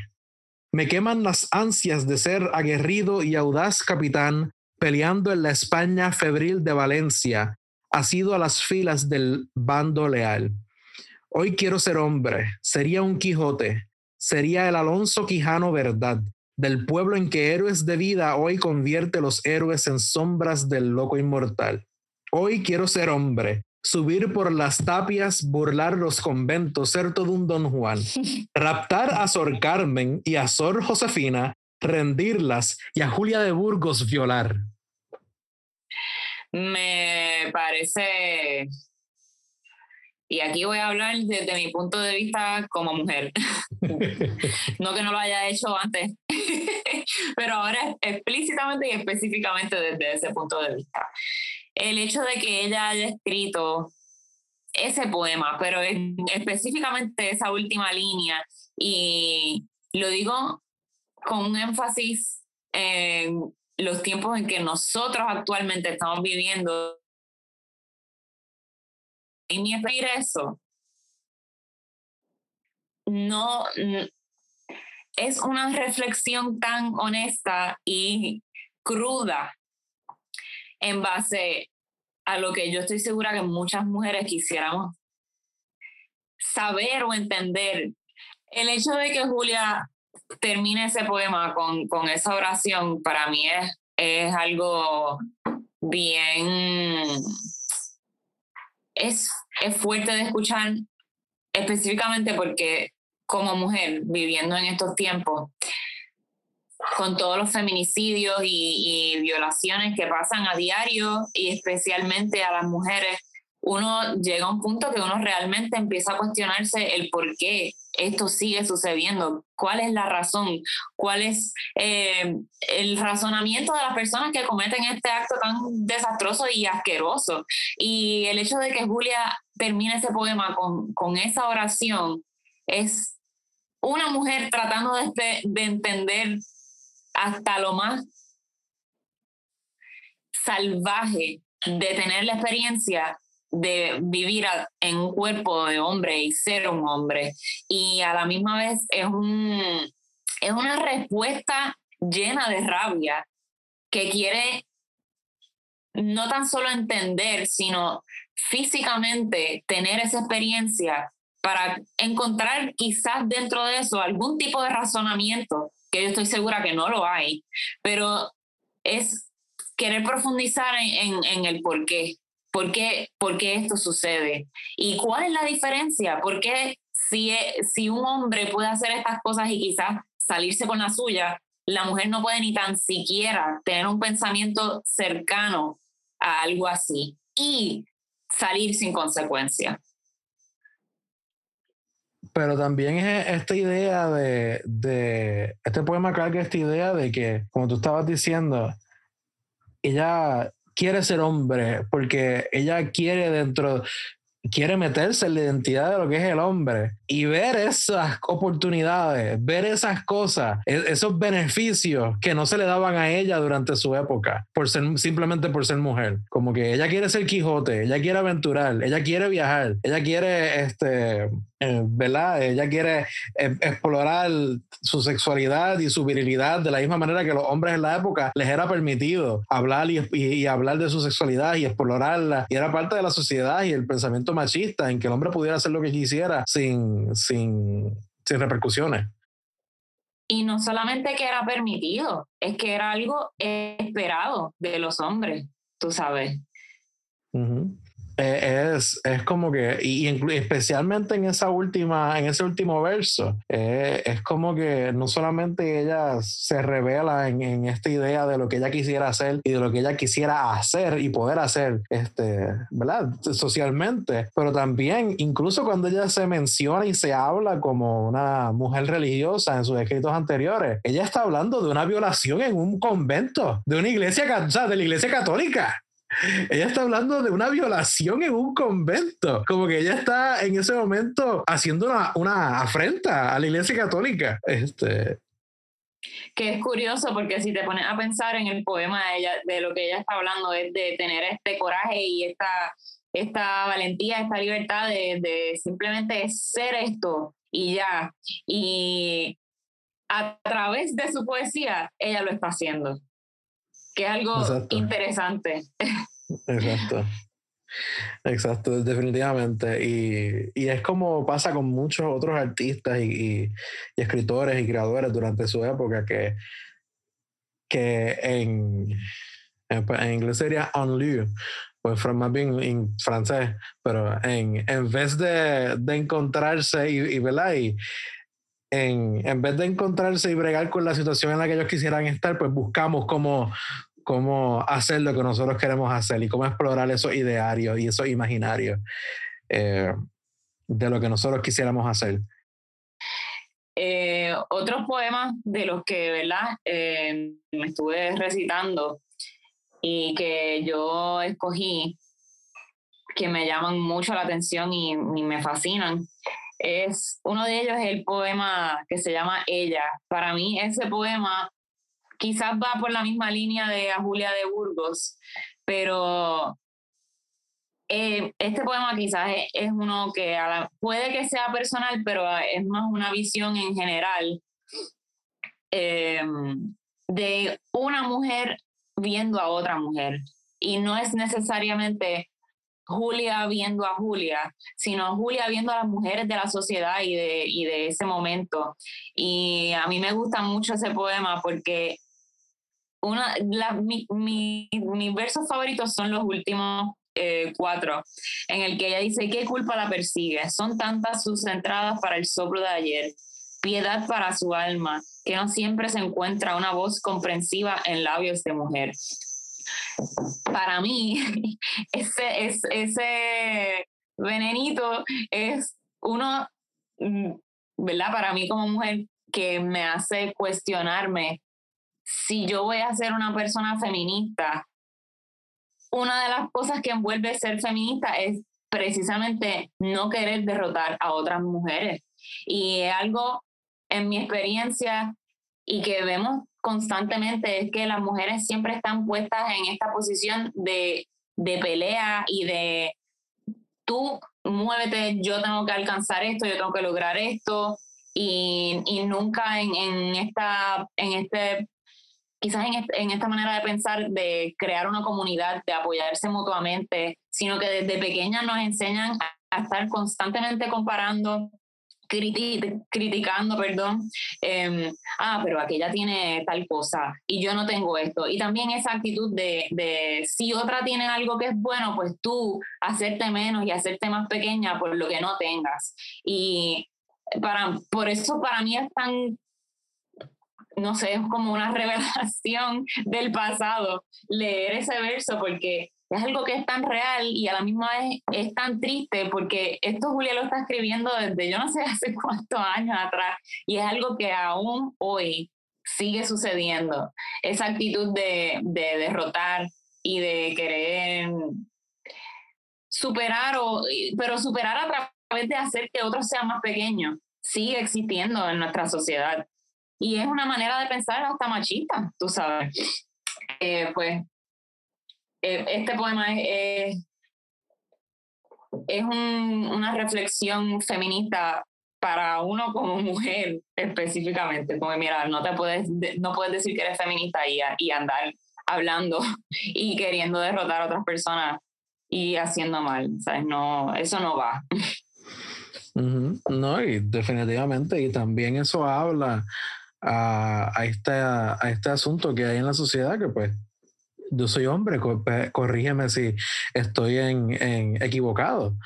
Me queman las ansias de ser aguerrido y audaz capitán peleando en la España febril de Valencia, asido a las filas del bando leal. Hoy quiero ser hombre, sería un Quijote, sería el Alonso Quijano verdad, del pueblo en que héroes de vida hoy convierte los héroes en sombras del loco inmortal. Hoy quiero ser hombre, subir por las tapias, burlar los conventos, ser todo un don Juan, raptar a Sor Carmen y a Sor Josefina, rendirlas y a Julia de Burgos violar. Me parece y aquí voy a hablar desde mi punto de vista como mujer. no que no lo haya hecho antes, pero ahora explícitamente y específicamente desde ese punto de vista. El hecho de que ella haya escrito ese poema, pero específicamente esa última línea, y lo digo con un énfasis en los tiempos en que nosotros actualmente estamos viviendo mi eso no es una reflexión tan honesta y cruda en base a lo que yo estoy segura que muchas mujeres quisiéramos saber o entender. El hecho de que Julia termine ese poema con, con esa oración para mí es, es algo bien es, es fuerte de escuchar, específicamente porque como mujer viviendo en estos tiempos, con todos los feminicidios y, violaciones que pasan a diario y especialmente a las mujeres, uno llega a un punto que uno realmente empieza a cuestionarse el por qué esto sigue sucediendo, cuál es la razón, cuál es eh, el razonamiento de las personas que cometen este acto tan desastroso y asqueroso. Y el hecho de que Julia termine ese poema con, con esa oración es una mujer tratando de, de entender hasta lo más salvaje de tener la experiencia de vivir en un cuerpo de hombre y ser un hombre. Y a la misma vez es, un, es una respuesta llena de rabia que quiere no tan solo entender, sino físicamente tener esa experiencia para encontrar quizás dentro de eso algún tipo de razonamiento, que yo estoy segura que no lo hay, pero es querer profundizar en, en, el por qué. ¿Por qué, ¿Por qué esto sucede? ¿Y cuál es la diferencia? ¿Por qué si, si un hombre puede hacer estas cosas y quizás salirse con la suya, la mujer no puede ni tan siquiera tener un pensamiento cercano a algo así y salir sin consecuencia? pero también es esta idea de, de, este poema carga esta idea de que, como tú estabas diciendo, ella quiere ser hombre porque ella quiere dentro, quiere meterse en la identidad de lo que es el hombre y ver esas oportunidades, ver esas cosas, e-, esos beneficios que no se le daban a ella durante su época, por ser, simplemente por ser mujer. Como que ella quiere ser Quijote, ella quiere aventurar, ella quiere viajar, ella quiere este, eh, ¿verdad? Ella quiere eh, explorar su sexualidad y su virilidad de la misma manera que los hombres en la época les era permitido hablar y, hablar de su sexualidad y explorarla. Y era parte de la sociedad y el pensamiento machista en que el hombre pudiera hacer lo que quisiera sin, sin, sin repercusiones. Y no solamente que era permitido, es que era algo esperado de los hombres, tú sabes. Eh, es, es como que, y, especialmente en esa última, en ese último verso, eh, es como que no solamente ella se revela en, en, esta idea de lo que ella quisiera hacer y de lo que ella quisiera hacer y poder hacer, este, ¿verdad? Socialmente, pero también, incluso cuando ella se menciona y se habla como una mujer religiosa en sus escritos anteriores, ella está hablando de una violación en un convento, de una iglesia, o de la iglesia católica. Ella está hablando de una violación en un convento. Como que ella está en ese momento haciendo una, una afrenta a la iglesia católica. Este, que es curioso porque si te pones a pensar en el poema de ella, de lo que ella está hablando es de tener este coraje y esta, esta valentía, esta libertad de, de simplemente ser esto y ya. Y a través de su poesía, ella lo está haciendo que es algo interesante. Exacto. Exacto, definitivamente. Y, y, es como pasa con muchos otros artistas y, y, escritores y creadores durante su época que, que en, en, inglés sería en lieu, pues más bien en francés, pero en, en vez de, de encontrarse y, y, ¿verdad? y en, en vez de encontrarse y bregar con la situación en la que ellos quisieran estar, pues buscamos cómo, cómo hacer lo que nosotros queremos hacer y cómo explorar esos idearios y esos imaginarios eh, de lo que nosotros quisiéramos hacer. Eh, otros poemas de los que ¿verdad? Eh, me estuve recitando y que yo escogí, que me llaman mucho la atención y, y me fascinan, es uno de ellos es el poema que se llama Ella. Para mí ese poema quizás va por la misma línea de Julia de Burgos, pero eh, este poema quizás es, uno que puede que sea personal, pero es más una visión en general em, de una mujer viendo a otra mujer. Y no es necesariamente Julia viendo a Julia, sino Julia viendo a las mujeres de la sociedad y de, y de ese momento. Y a mí me gusta mucho ese poema porque una, la, mi, mi, mis versos favoritos son los últimos eh, cuatro, en el que ella dice, ¿qué culpa la persigue? Son tantas sus entradas para el soplo de ayer, piedad para su alma, que no siempre se encuentra una voz comprensiva en labios de mujer para mí, ese, ese, ese venenito es uno, mm, ¿verdad? Para mí como mujer que me hace cuestionarme si yo voy a ser una persona feminista. Una de las cosas que envuelve ser feminista es precisamente no querer derrotar a otras mujeres. Y es algo, en mi experiencia, y que vemos constantemente es que las mujeres siempre están puestas en esta posición de, de pelea y de tú muévete, yo tengo que alcanzar esto, yo tengo que lograr esto y, y nunca en, en, esta, en este, quizás en, en esta manera de pensar de crear una comunidad, de apoyarse mutuamente, sino que desde pequeñas nos enseñan a estar constantemente comparando criticando, perdón, em, ah, pero aquella tiene tal cosa y yo no tengo esto. Y también esa actitud de, de, si otra tiene algo que es bueno, pues tú hacerte menos y hacerte más pequeña por lo que no tengas. Y para, por eso para mí es tan no sé, es como una revelación del pasado leer ese verso porque es algo que es tan real y a la misma vez es tan triste porque esto Julia lo está escribiendo desde yo no sé hace cuántos años atrás y es algo que aún hoy sigue sucediendo. Esa actitud de, de derrotar y de querer superar, o, pero superar a través de hacer que otros sean más pequeños, sigue existiendo en nuestra sociedad. Y es una manera de pensar hasta machista, tú sabes. Eh, pues eh, este poema es, es una reflexión feminista para uno como mujer específicamente, como mira, no te puedes, no puedes decir que eres feminista y, y andar hablando y queriendo derrotar a otras personas y haciendo mal, ¿sabes? No, eso no va. No, y definitivamente, y también eso habla a, a, este, a este asunto que hay en la sociedad que pues yo soy hombre, corrígeme si estoy en, equivocado,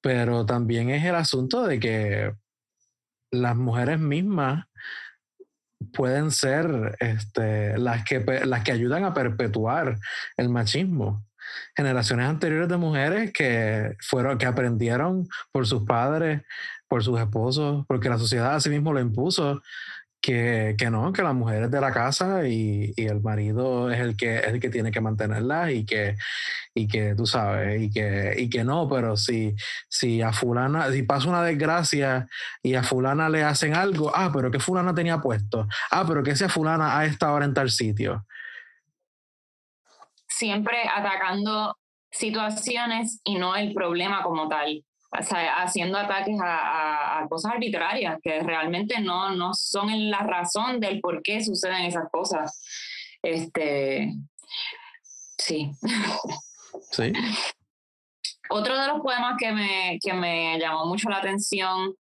pero también es el asunto de que las mujeres mismas pueden ser este, las, que, las que ayudan a perpetuar el machismo. Generaciones anteriores de mujeres que fueron, que aprendieron por sus padres, por sus esposos, porque la sociedad a sí mismo lo impuso, que, que, no, que la mujer es de la casa y, y, el marido es el que el que tiene que mantenerla y que, y que tú sabes, y que, y que no, pero si, si a fulana, si pasa una desgracia y a fulana le hacen algo, ah, pero que fulana tenía puesto, ah, pero que esa fulana ha estado ahora en tal sitio. Siempre atacando situaciones y no el problema como tal haciendo ataques a, cosas arbitrarias que realmente no, no son la razón del por qué suceden esas cosas. Este, sí. Sí. Otro de los poemas que me, que me llamó mucho la atención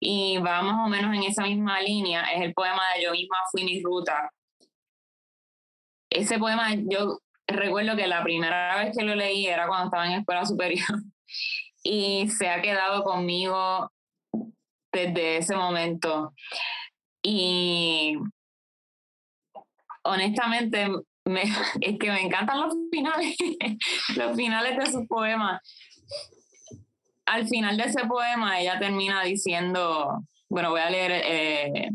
y va más o menos en esa misma línea es el poema de Yo misma fui mi ruta. Ese poema yo recuerdo que la primera vez que lo leí era cuando estaba en escuela superior y se ha quedado conmigo desde ese momento. Y honestamente, me, es que me encantan los finales, los finales de su poema. Al final de ese poema, ella termina diciendo, bueno, voy a leer eh,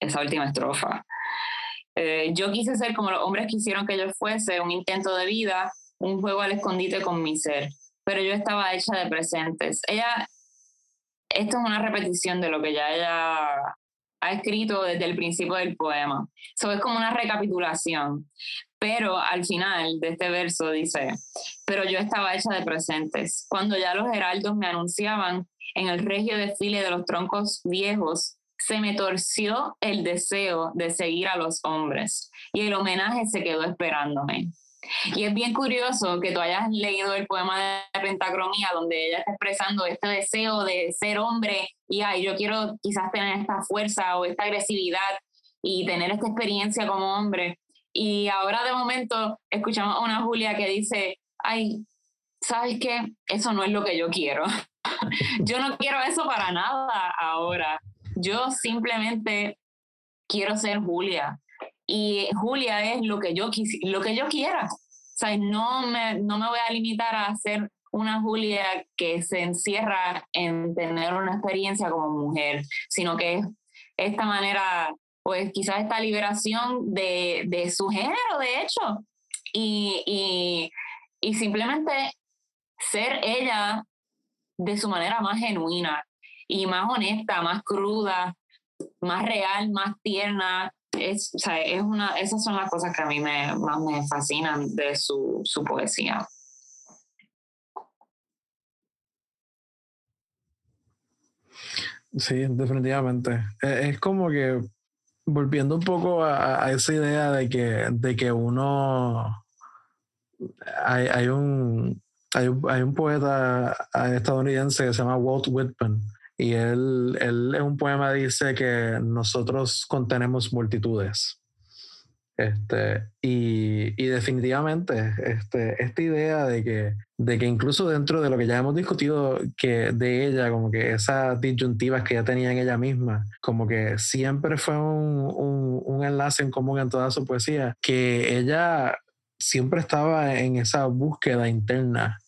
esa última estrofa. Eh, yo quise ser como los hombres quisieron que yo fuese, un intento de vida, un juego al escondite con mi ser pero yo estaba hecha de presentes. Ella, esto es una repetición de lo que ya ella ha escrito desde el principio del poema. Eso es como una recapitulación. Pero al final de este verso dice, pero yo estaba hecha de presentes. Cuando ya los heraldos me anunciaban en el regio desfile de los troncos viejos, se me torció el deseo de seguir a los hombres y el homenaje se quedó esperándome. Y es bien curioso que tú hayas leído el poema de pentacromía, donde ella está expresando este deseo de ser hombre y ay, yo quiero quizás tener esta fuerza o esta agresividad y tener esta experiencia como hombre. Y ahora de momento escuchamos a una Julia que dice, ay, ¿sabes qué? Eso no es lo que yo quiero. yo no quiero eso para nada ahora. Yo simplemente quiero ser Julia y Julia es lo que yo, lo que yo quiera. O sea, no me, no me voy a limitar a ser una Julia que se encierra en tener una experiencia como mujer, sino que es esta manera, pues quizás esta liberación de, de su género, de hecho, y, y, y simplemente ser ella de su manera más genuina y más honesta, más cruda, más real, más tierna, es, o sea, es una, esas son las cosas que a mí me, más me fascinan de su, su poesía. Sí, definitivamente. E, es como que volviendo un poco a, esa idea de que, de que uno hay, hay, un hay, hay un poeta estadounidense que se llama Walt Whitman y él, él en un poema dice que nosotros contenemos multitudes. Este, y, y, definitivamente este, esta idea de que, de que incluso dentro de lo que ya hemos discutido que de ella, como que esas disyuntivas que ella tenía en ella misma, como que siempre fue un, un, un enlace en común en toda su poesía, que ella siempre estaba en esa búsqueda interna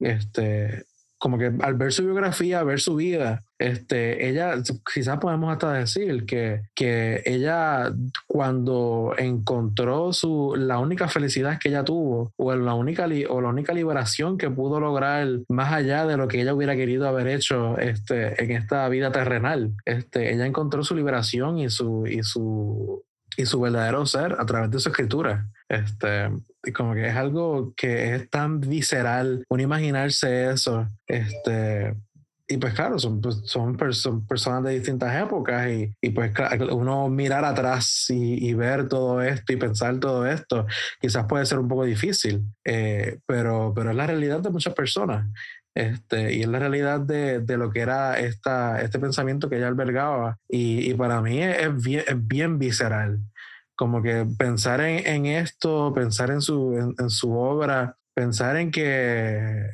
este, como que al ver su biografía, ver su vida, este, ella, quizás podemos hasta decir que, que ella cuando encontró su, la única felicidad que ella tuvo, o la, única, o la única liberación que pudo lograr más allá de lo que ella hubiera querido haber hecho este, en esta vida terrenal, este, ella encontró su liberación y su, y su y su verdadero ser a través de su escritura. Este, como que es algo que es tan visceral, uno imaginarse eso, este, y pues claro, son, pues, son, personas de distintas épocas y, y, pues uno mirar atrás y, y, ver todo esto y pensar todo esto, quizás puede ser un poco difícil, eh, pero, pero es la realidad de muchas personas. Este, y es la realidad de, de, lo que era esta, este pensamiento que ella albergaba. Y, y para mí es bien, es bien, visceral. Como que pensar en, en esto, pensar en su, en, su obra, pensar en que,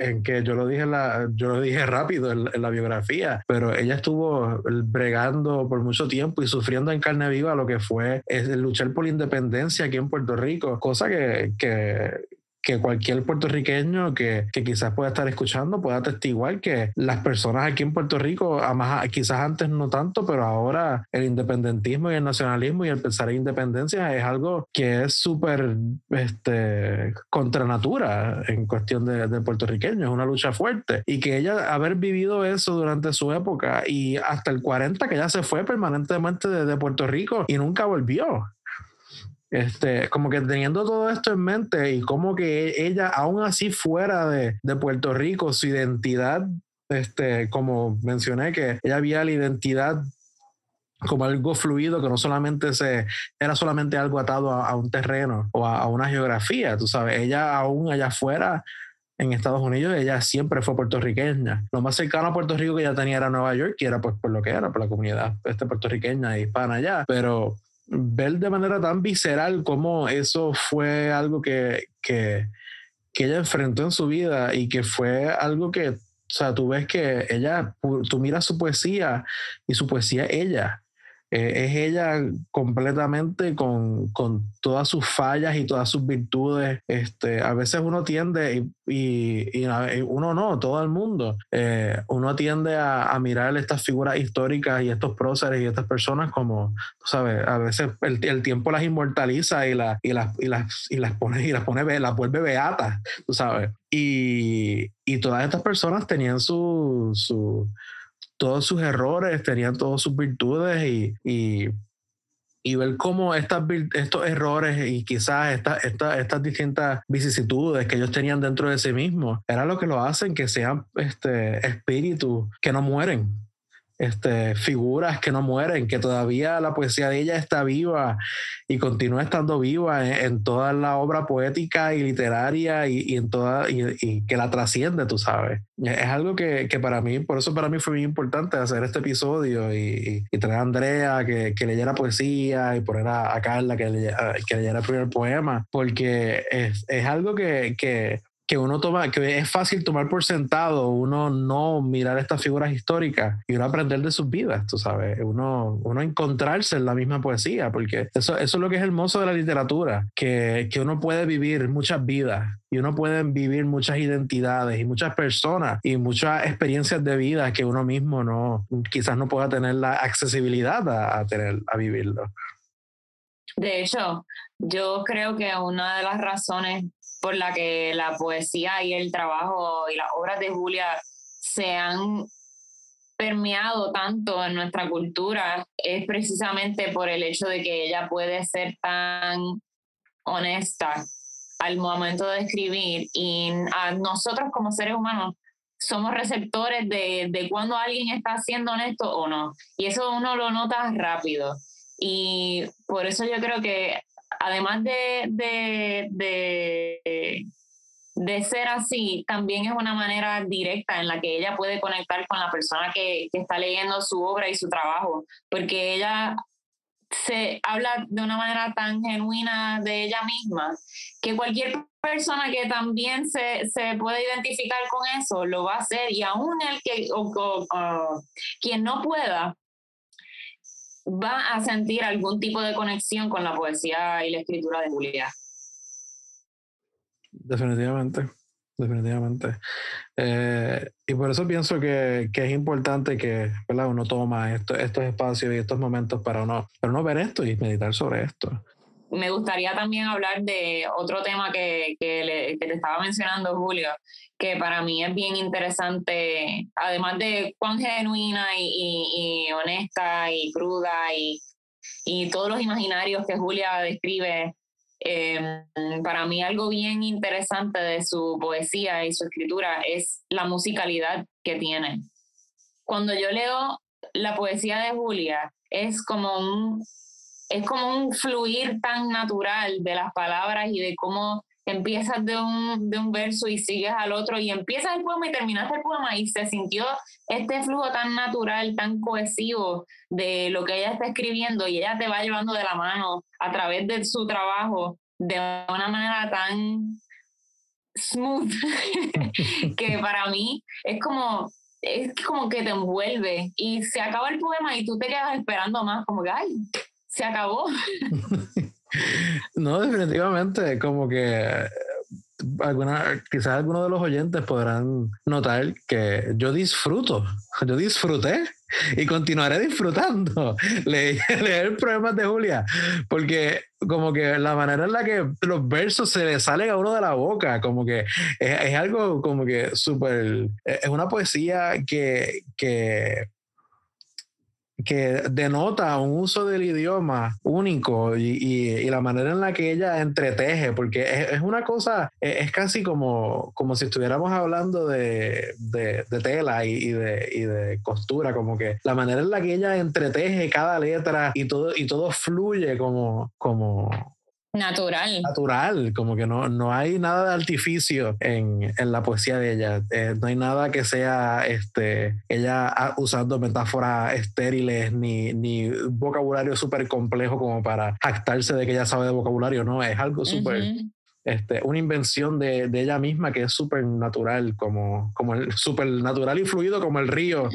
en que yo lo dije, la, yo lo dije rápido en, la biografía, pero ella estuvo bregando por mucho tiempo y sufriendo en carne viva lo que fue es luchar por la independencia aquí en Puerto Rico, cosa que, que que cualquier puertorriqueño que, que, quizás pueda estar escuchando pueda atestiguar que las personas aquí en Puerto Rico, quizás antes no tanto, pero ahora el independentismo y el nacionalismo y el pensar en independencia es algo que es súper este, contra natura en cuestión de, de, puertorriqueño, es una lucha fuerte. Y que ella haber vivido eso durante su época y hasta el 40 que ella se fue permanentemente de, de Puerto Rico y nunca volvió. Este, como que teniendo todo esto en mente y como que ella, aún así fuera de, de Puerto Rico, su identidad, este, como mencioné, que ella había la identidad como algo fluido que no solamente se era solamente algo atado a, un terreno o a, una geografía, tú sabes, ella aún allá afuera en Estados Unidos, ella siempre fue puertorriqueña. Lo más cercano a Puerto Rico que ella tenía era Nueva York, y era pues por lo que era, por la comunidad este, puertorriqueña y hispana allá, pero ver de manera tan visceral cómo eso fue algo que, que, que ella enfrentó en su vida y que fue algo que, o sea, tú ves que ella, tú miras su poesía y su poesía ella. Eh, es ella completamente con, con, todas sus fallas y todas sus virtudes. Este, a veces uno tiende, y, y, uno no, todo el mundo, eh, uno tiende a, a, mirar estas figuras históricas y estos próceres y estas personas como, tú sabes, a veces el, el tiempo las inmortaliza y, la, y, las, y, las, y las pone, y las pone, las vuelve beatas, tú sabes. Y, y todas estas personas tenían su, su todos sus errores, tenían todas sus virtudes y, y, y ver cómo estas, estos errores y quizás estas distintas vicisitudes que ellos tenían dentro de sí mismos, era lo que lo hacen que sean este, espíritus que no mueren este, figuras que no mueren, que todavía la poesía de ella está viva y continúa estando viva en, toda la obra poética y literaria y, en toda y, que la trasciende, tú sabes. Es algo que, que, para mí, por eso para mí fue muy importante hacer este episodio y, traer a Andrea que, que, leyera poesía y poner a, Carla que leyera, que leyera el primer poema, porque es, es algo que, que que uno toma, que es fácil tomar por sentado, uno no mirar estas figuras históricas y uno aprender de sus vidas, tú sabes, uno, uno encontrarse en la misma poesía, porque eso, eso es lo que es hermoso de la literatura, que, que uno puede vivir muchas vidas y uno puede vivir muchas identidades y muchas personas y muchas experiencias de vida que uno mismo no, quizás no pueda tener la accesibilidad a, a tener, a vivirlo. De hecho, yo creo que una de las razones por la que la poesía y el trabajo y las obras de Julia se han permeado tanto en nuestra cultura es precisamente por el hecho de que ella puede ser tan honesta al momento de escribir y a nosotros como seres humanos somos receptores de, de cuando alguien está siendo honesto o no. Y eso uno lo nota rápido. Y por eso yo creo que además de, de, de ser así, también es una manera directa en la que ella puede conectar con la persona que, que está leyendo su obra y su trabajo, porque ella se habla de una manera tan genuina de ella misma que cualquier persona que también se, se puede identificar con eso lo va a hacer y aún el que o, quien no pueda va a sentir algún tipo de conexión con la poesía y la escritura de Julia. Definitivamente definitivamente. Eh, y por eso pienso que, que es importante que uno toma estos espacios y estos momentos para uno, para uno ver esto y meditar sobre esto. Me gustaría también hablar de otro tema que, que, le, que te estaba mencionando, Julio, que para mí es bien interesante, además de cuán genuina y, y, honesta y cruda y, y todos los imaginarios que Julia describe Em, para mí algo bien interesante de su poesía y su escritura es la musicalidad que tiene. Cuando yo leo la poesía de Julia, es como un, es como un fluir tan natural de las palabras y de cómo empiezas de un, de un verso y sigues al otro y empiezas el poema y terminaste el poema y se sintió este flujo tan natural, tan cohesivo de lo que ella está escribiendo y ella te va llevando de la mano a través de su trabajo de una manera tan smooth que para mí es como es como que te envuelve y se acaba el poema y tú te quedas esperando más como que ay se acabó. No definitivamente como que alguna, quizás algunos de los oyentes podrán notar que yo disfruto, yo disfruté y continuaré disfrutando leer, leer poemas de Julia, porque como que la manera en la que los versos se le salen a uno de la boca, como que es, es algo como que súper, es una poesía que, que que denota un uso del idioma único y, y, la manera en la que ella entreteje, porque es, es una cosa, es, casi como, como si estuviéramos hablando de, de, de tela y, y, de, y de costura, como que la manera en la que ella entreteje cada letra y todo, y todo fluye como, como, Natural. Natural, como que no, no hay nada de artificio en, en la poesía de ella. Eh, no hay nada que sea este, ella usando metáforas estériles ni, ni vocabulario súper complejo como para jactarse de que ella sabe de vocabulario. No, es algo súper. Este, una invención de, de, ella misma que es súper natural, como, como el súper natural y fluido como el río.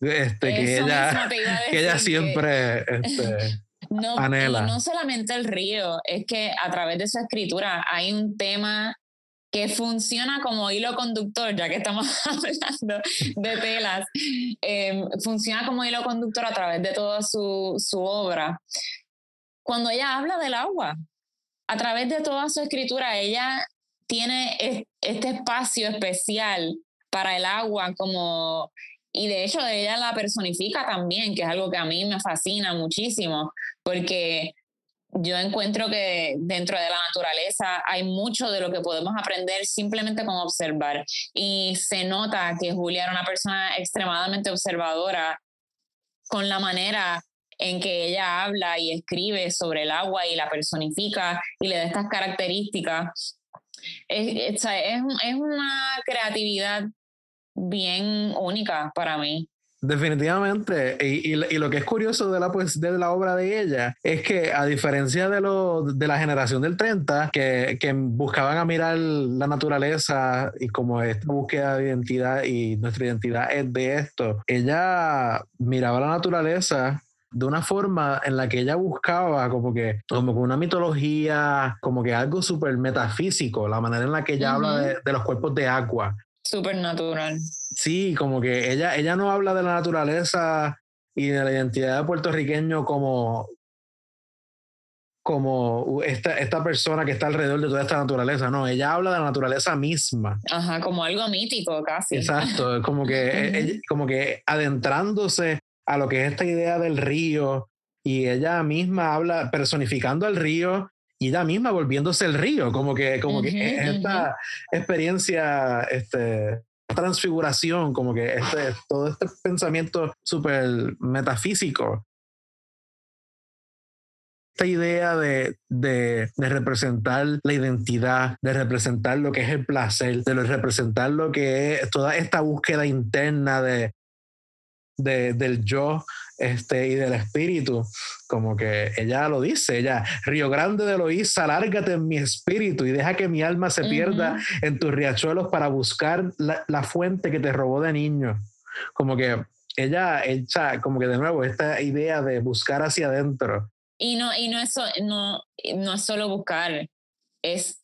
Este, que ella, que ella siempre este, no, no solamente el río, es que a través de su escritura hay un tema que funciona como hilo conductor, ya que estamos hablando de telas, em, funciona como hilo conductor a través de toda su, su obra. Cuando ella habla del agua, a través de toda su escritura, ella tiene este espacio especial para el agua como y de hecho ella la personifica también, que es algo que a mí me fascina muchísimo, porque yo encuentro que dentro de la naturaleza hay mucho de lo que podemos aprender simplemente con observar. Y se nota que Julia era una persona extremadamente observadora con la manera en que ella habla y escribe sobre el agua y la personifica y le da estas características. Es, es, es una creatividad bien única para mí. Definitivamente. Y, y, lo que es curioso de la, pues, de la obra de ella es que, a diferencia de, lo, de la generación del 30, que, que buscaban a mirar la naturaleza y como esta búsqueda de identidad y nuestra identidad es de esto, ella miraba la naturaleza de una forma en la que ella buscaba como que como una mitología, como que algo súper metafísico, la manera en la que ella habla de, de, los cuerpos de agua, Súper natural. Sí, como que ella, ella no habla de la naturaleza y de la identidad de puertorriqueño como, como esta, esta persona que está alrededor de toda esta naturaleza, no, ella habla de la naturaleza misma. Ajá, como algo mítico casi. Exacto, como que, como que adentrándose a lo que es esta idea del río y ella misma habla personificando al río y ella misma volviéndose el río, como que, como que esta experiencia, este, transfiguración, como que este, todo este pensamiento súper metafísico. Esta idea de, de, representar la identidad, de representar lo que es el placer, de representar lo que es toda esta búsqueda interna de, de, del yo este, y del espíritu, como que ella lo dice, ella, Río Grande de Loíza, lárgate en mi espíritu y deja que mi alma se pierda en tus riachuelos para buscar la, la, fuente que te robó de niño. Como que ella, ella, como que de nuevo, esta idea de buscar hacia adentro. Y no, y no, es, no, no es solo buscar, es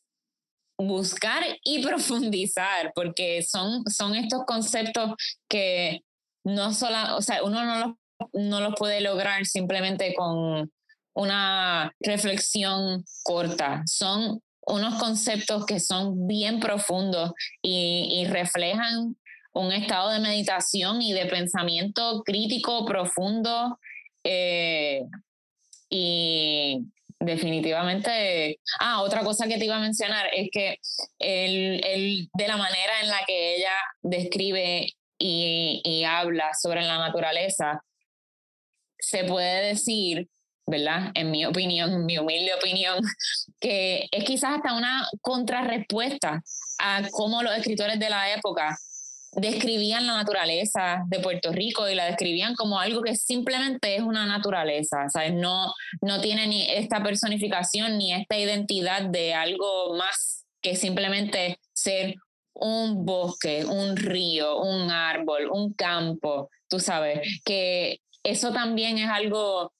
buscar y profundizar, porque son, son estos conceptos que no solo, o sea, uno no los, no los puede lograr simplemente con una reflexión corta. Son unos conceptos que son bien profundos y, y reflejan un estado de meditación y de pensamiento crítico profundo eh, y definitivamente, ah, otra cosa que te iba a mencionar es que el, el, de la manera en la que ella describe y, y habla sobre la naturaleza, se puede decir ¿verdad? En mi opinión, mi humilde opinión, que es quizás hasta una contrarrespuesta a cómo los escritores de la época describían la naturaleza de Puerto Rico y la describían como algo que simplemente es una naturaleza, ¿sabes? No, no tiene ni esta personificación ni esta identidad de algo más que simplemente ser un bosque, un río, un árbol, un campo, tú sabes, que eso también es algo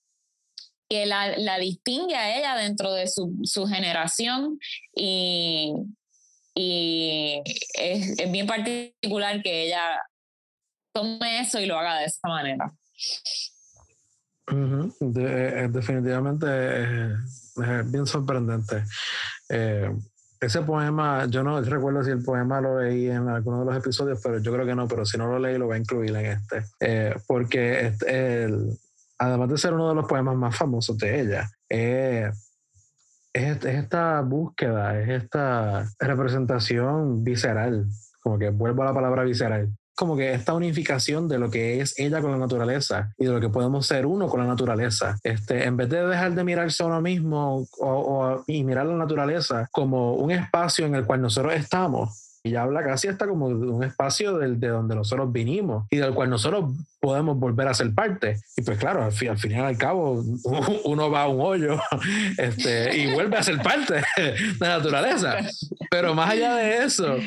que la, la distingue a ella dentro de su, su generación y, y es, es, bien particular que ella tome eso y lo haga de esa manera. Eh, definitivamente es, bien sorprendente. Eh, ese poema, yo no recuerdo si el poema lo leí en alguno de los episodios, pero yo creo que no, pero si no lo leí lo voy a incluir en este. Eh, porque este, el, además de ser uno de los poemas más famosos de ella, es, esta búsqueda, es esta representación visceral, como que vuelvo a la palabra visceral, como que esta unificación de lo que es ella con la naturaleza y de lo que podemos ser uno con la naturaleza. Este, en vez de dejar de mirarse a uno mismo o, y mirar la naturaleza como un espacio en el cual nosotros estamos, y habla casi hasta como de un espacio del, de donde nosotros vinimos y del cual nosotros podemos volver a ser parte. Y pues claro, al, fin, al final al cabo, uno va a un hoyo este, y vuelve a ser parte de la naturaleza. Pero más allá de eso,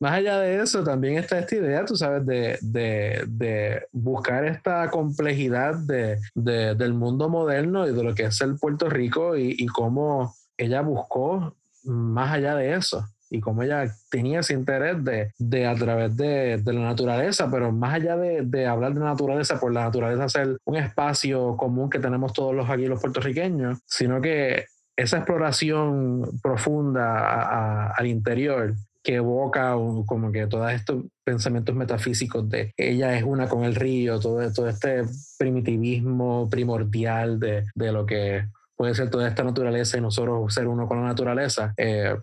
más allá de eso, también está esta idea, tú sabes, de, de, de buscar esta complejidad de, del mundo moderno y de lo que es el Puerto Rico y, y cómo ella buscó más allá de eso y como ella tenía ese interés de, de a través de, de, la naturaleza, pero más allá de, de, hablar de naturaleza, por la naturaleza ser un espacio común que tenemos todos los aquí los puertorriqueños, sino que esa exploración profunda al interior que evoca como que todos estos pensamientos metafísicos de ella es una con el río, todo, todo este primitivismo primordial de, de lo que puede ser toda esta naturaleza y nosotros ser uno con la naturaleza, eh,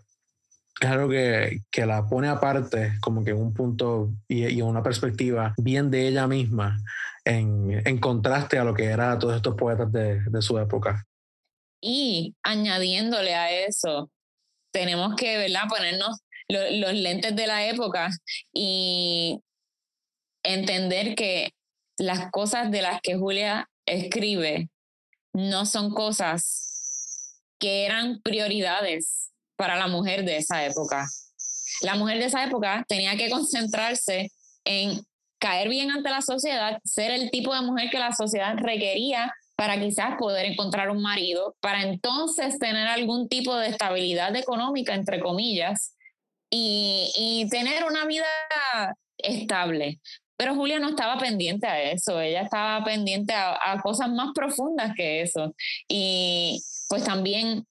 algo que, que, la pone aparte, como que en un punto y, y una perspectiva bien de ella misma, en, en, contraste a lo que eran todos estos poetas de, de su época. Y añadiéndole a eso, tenemos que ¿verdad? ponernos los lentes de la época y entender que las cosas de las que Julia escribe no son cosas que eran prioridades para la mujer de esa época. La mujer de esa época tenía que concentrarse en caer bien ante la sociedad, ser el tipo de mujer que la sociedad requería para quizás poder encontrar un marido, para entonces tener algún tipo de estabilidad económica, entre comillas, y, tener una vida estable. Pero Julia no estaba pendiente a eso, ella estaba pendiente a, cosas más profundas que eso. Y pues también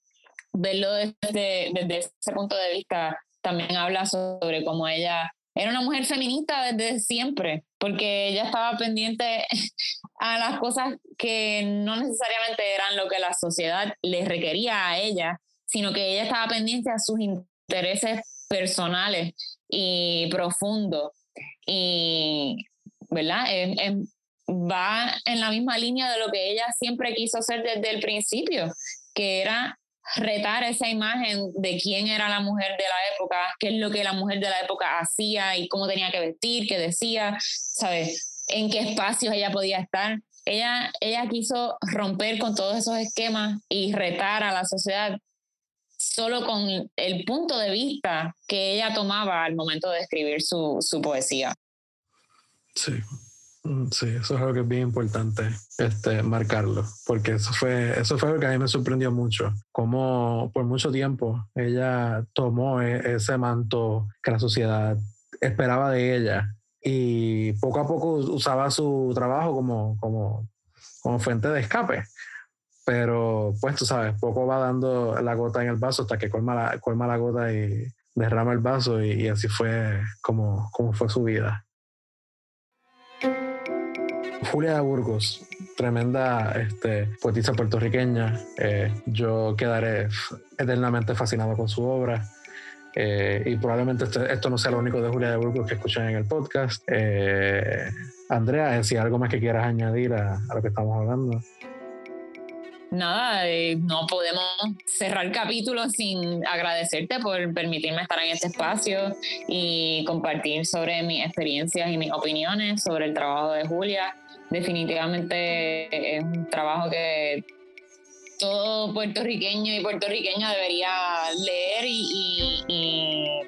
verlo desde, desde ese punto de vista también habla sobre cómo ella era una mujer feminista desde siempre, porque ella estaba pendiente a las cosas que no necesariamente eran lo que la sociedad le requería a ella, sino que ella estaba pendiente a sus intereses personales y profundos. Y, ¿verdad? va en la misma línea de lo que ella siempre quiso hacer desde el principio, que era retar esa imagen de quién era la mujer de la época, qué es lo que la mujer de la época hacía y cómo tenía que vestir, qué decía, ¿sabes? En qué espacios ella podía estar. Ella, ella quiso romper con todos esos esquemas y retar a la sociedad solo con el punto de vista que ella tomaba al momento de escribir su, su poesía. Sí, sí, eso es algo que es bien importante este, marcarlo, porque eso fue, eso fue algo que a mí me sorprendió mucho, como por mucho tiempo ella tomó e, ese manto que la sociedad esperaba de ella y poco a poco usaba su trabajo como, como, como fuente de escape. Pero pues tú sabes, poco va dando la gota en el vaso hasta que colma la, colma la gota y derrama el vaso y, y así fue como, como fue su vida. Julia de Burgos, tremenda este, poetisa puertorriqueña. Eh, yo quedaré eternamente fascinado con su obra. Eh, y probablemente este, esto no sea lo único de Julia de Burgos que escuchan en el podcast. Eh, Andrea, si algo más que quieras añadir a, lo que estamos hablando nada, no podemos cerrar el capítulo sin agradecerte por permitirme estar en este espacio y compartir sobre mis experiencias y mis opiniones sobre el trabajo de Julia definitivamente es un trabajo que todo puertorriqueño y puertorriqueña debería leer y,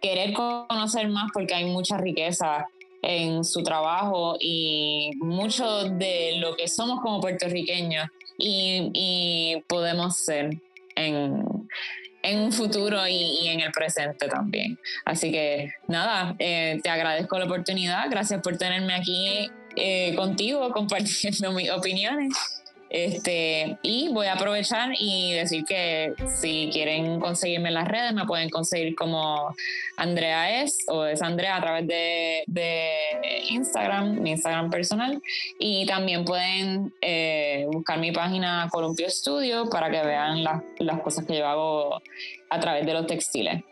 querer conocer más porque hay mucha riqueza en su trabajo y mucho de lo que somos como puertorriqueños y, podemos ser en, un futuro y, en el presente también. Así que nada, eh, te agradezco la oportunidad, gracias por tenerme aquí eh, contigo compartiendo mis opiniones. Este, y voy a aprovechar y decir que si quieren conseguirme en las redes, me pueden conseguir como Andrea es o es Andrea a través de, Instagram, mi Instagram personal. Y también pueden eh, buscar mi página Columpio Studio para que vean las, las cosas que yo hago a través de los textiles.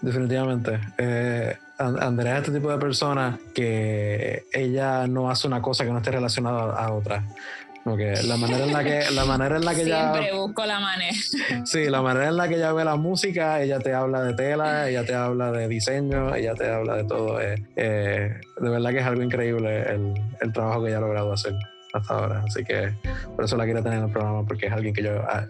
Definitivamente. Eh, Andrea es este tipo de persona que ella no hace una cosa que no esté relacionada a otra. Porque la manera en la que, la manera en la que Siempre busco la manera. Sí, la manera en la que ella ve la música, ella te habla de tela, ella te habla de diseño, ella te habla de todo. Eh, eh, de verdad que es algo increíble el, el, trabajo que ella ha logrado hacer hasta ahora. Así que por eso la quiero tener en el programa, porque es alguien que yo. Ah,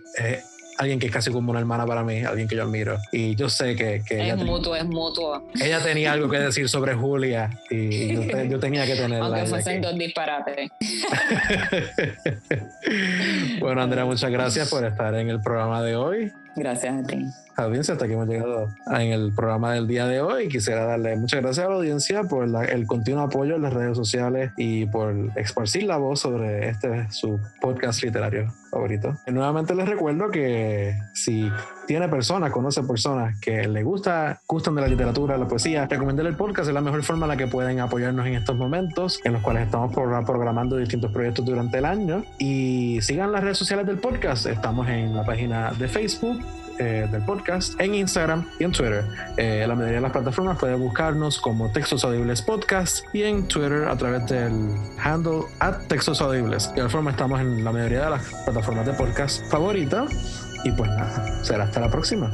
alguien que es casi como una hermana para mí, alguien que yo admiro. Y yo sé que, que es mutuo, es mutuo. Ella tenía algo que decir sobre Julia y yo, tenía que tenerla. Aunque fuesen dos disparates. bueno, Andrea, muchas gracias por estar en el programa de hoy. Gracias a ti audiencia, hasta aquí hemos llegado en el programa del día de hoy. Quisiera darle muchas gracias a la audiencia por el continuo apoyo en las redes sociales y por esparcir la voz sobre este su podcast literario favorito. Y nuevamente les recuerdo que si tiene personas, conoce personas que le gusta, gustan de la literatura, la poesía, recomendarle el podcast es la mejor forma en la que pueden apoyarnos en estos momentos en los cuales estamos programando distintos proyectos durante el año. Y sigan las redes sociales del podcast. Estamos en la página de Facebook eh, del podcast en Instagram y en Twitter. Eh, la mayoría de las plataformas pueden buscarnos como Textos Audibles Podcast y en Twitter a través del handle at Textos Audibles. De igual forma estamos en la mayoría de las plataformas de podcast favoritas. Y pues nada, será hasta la próxima.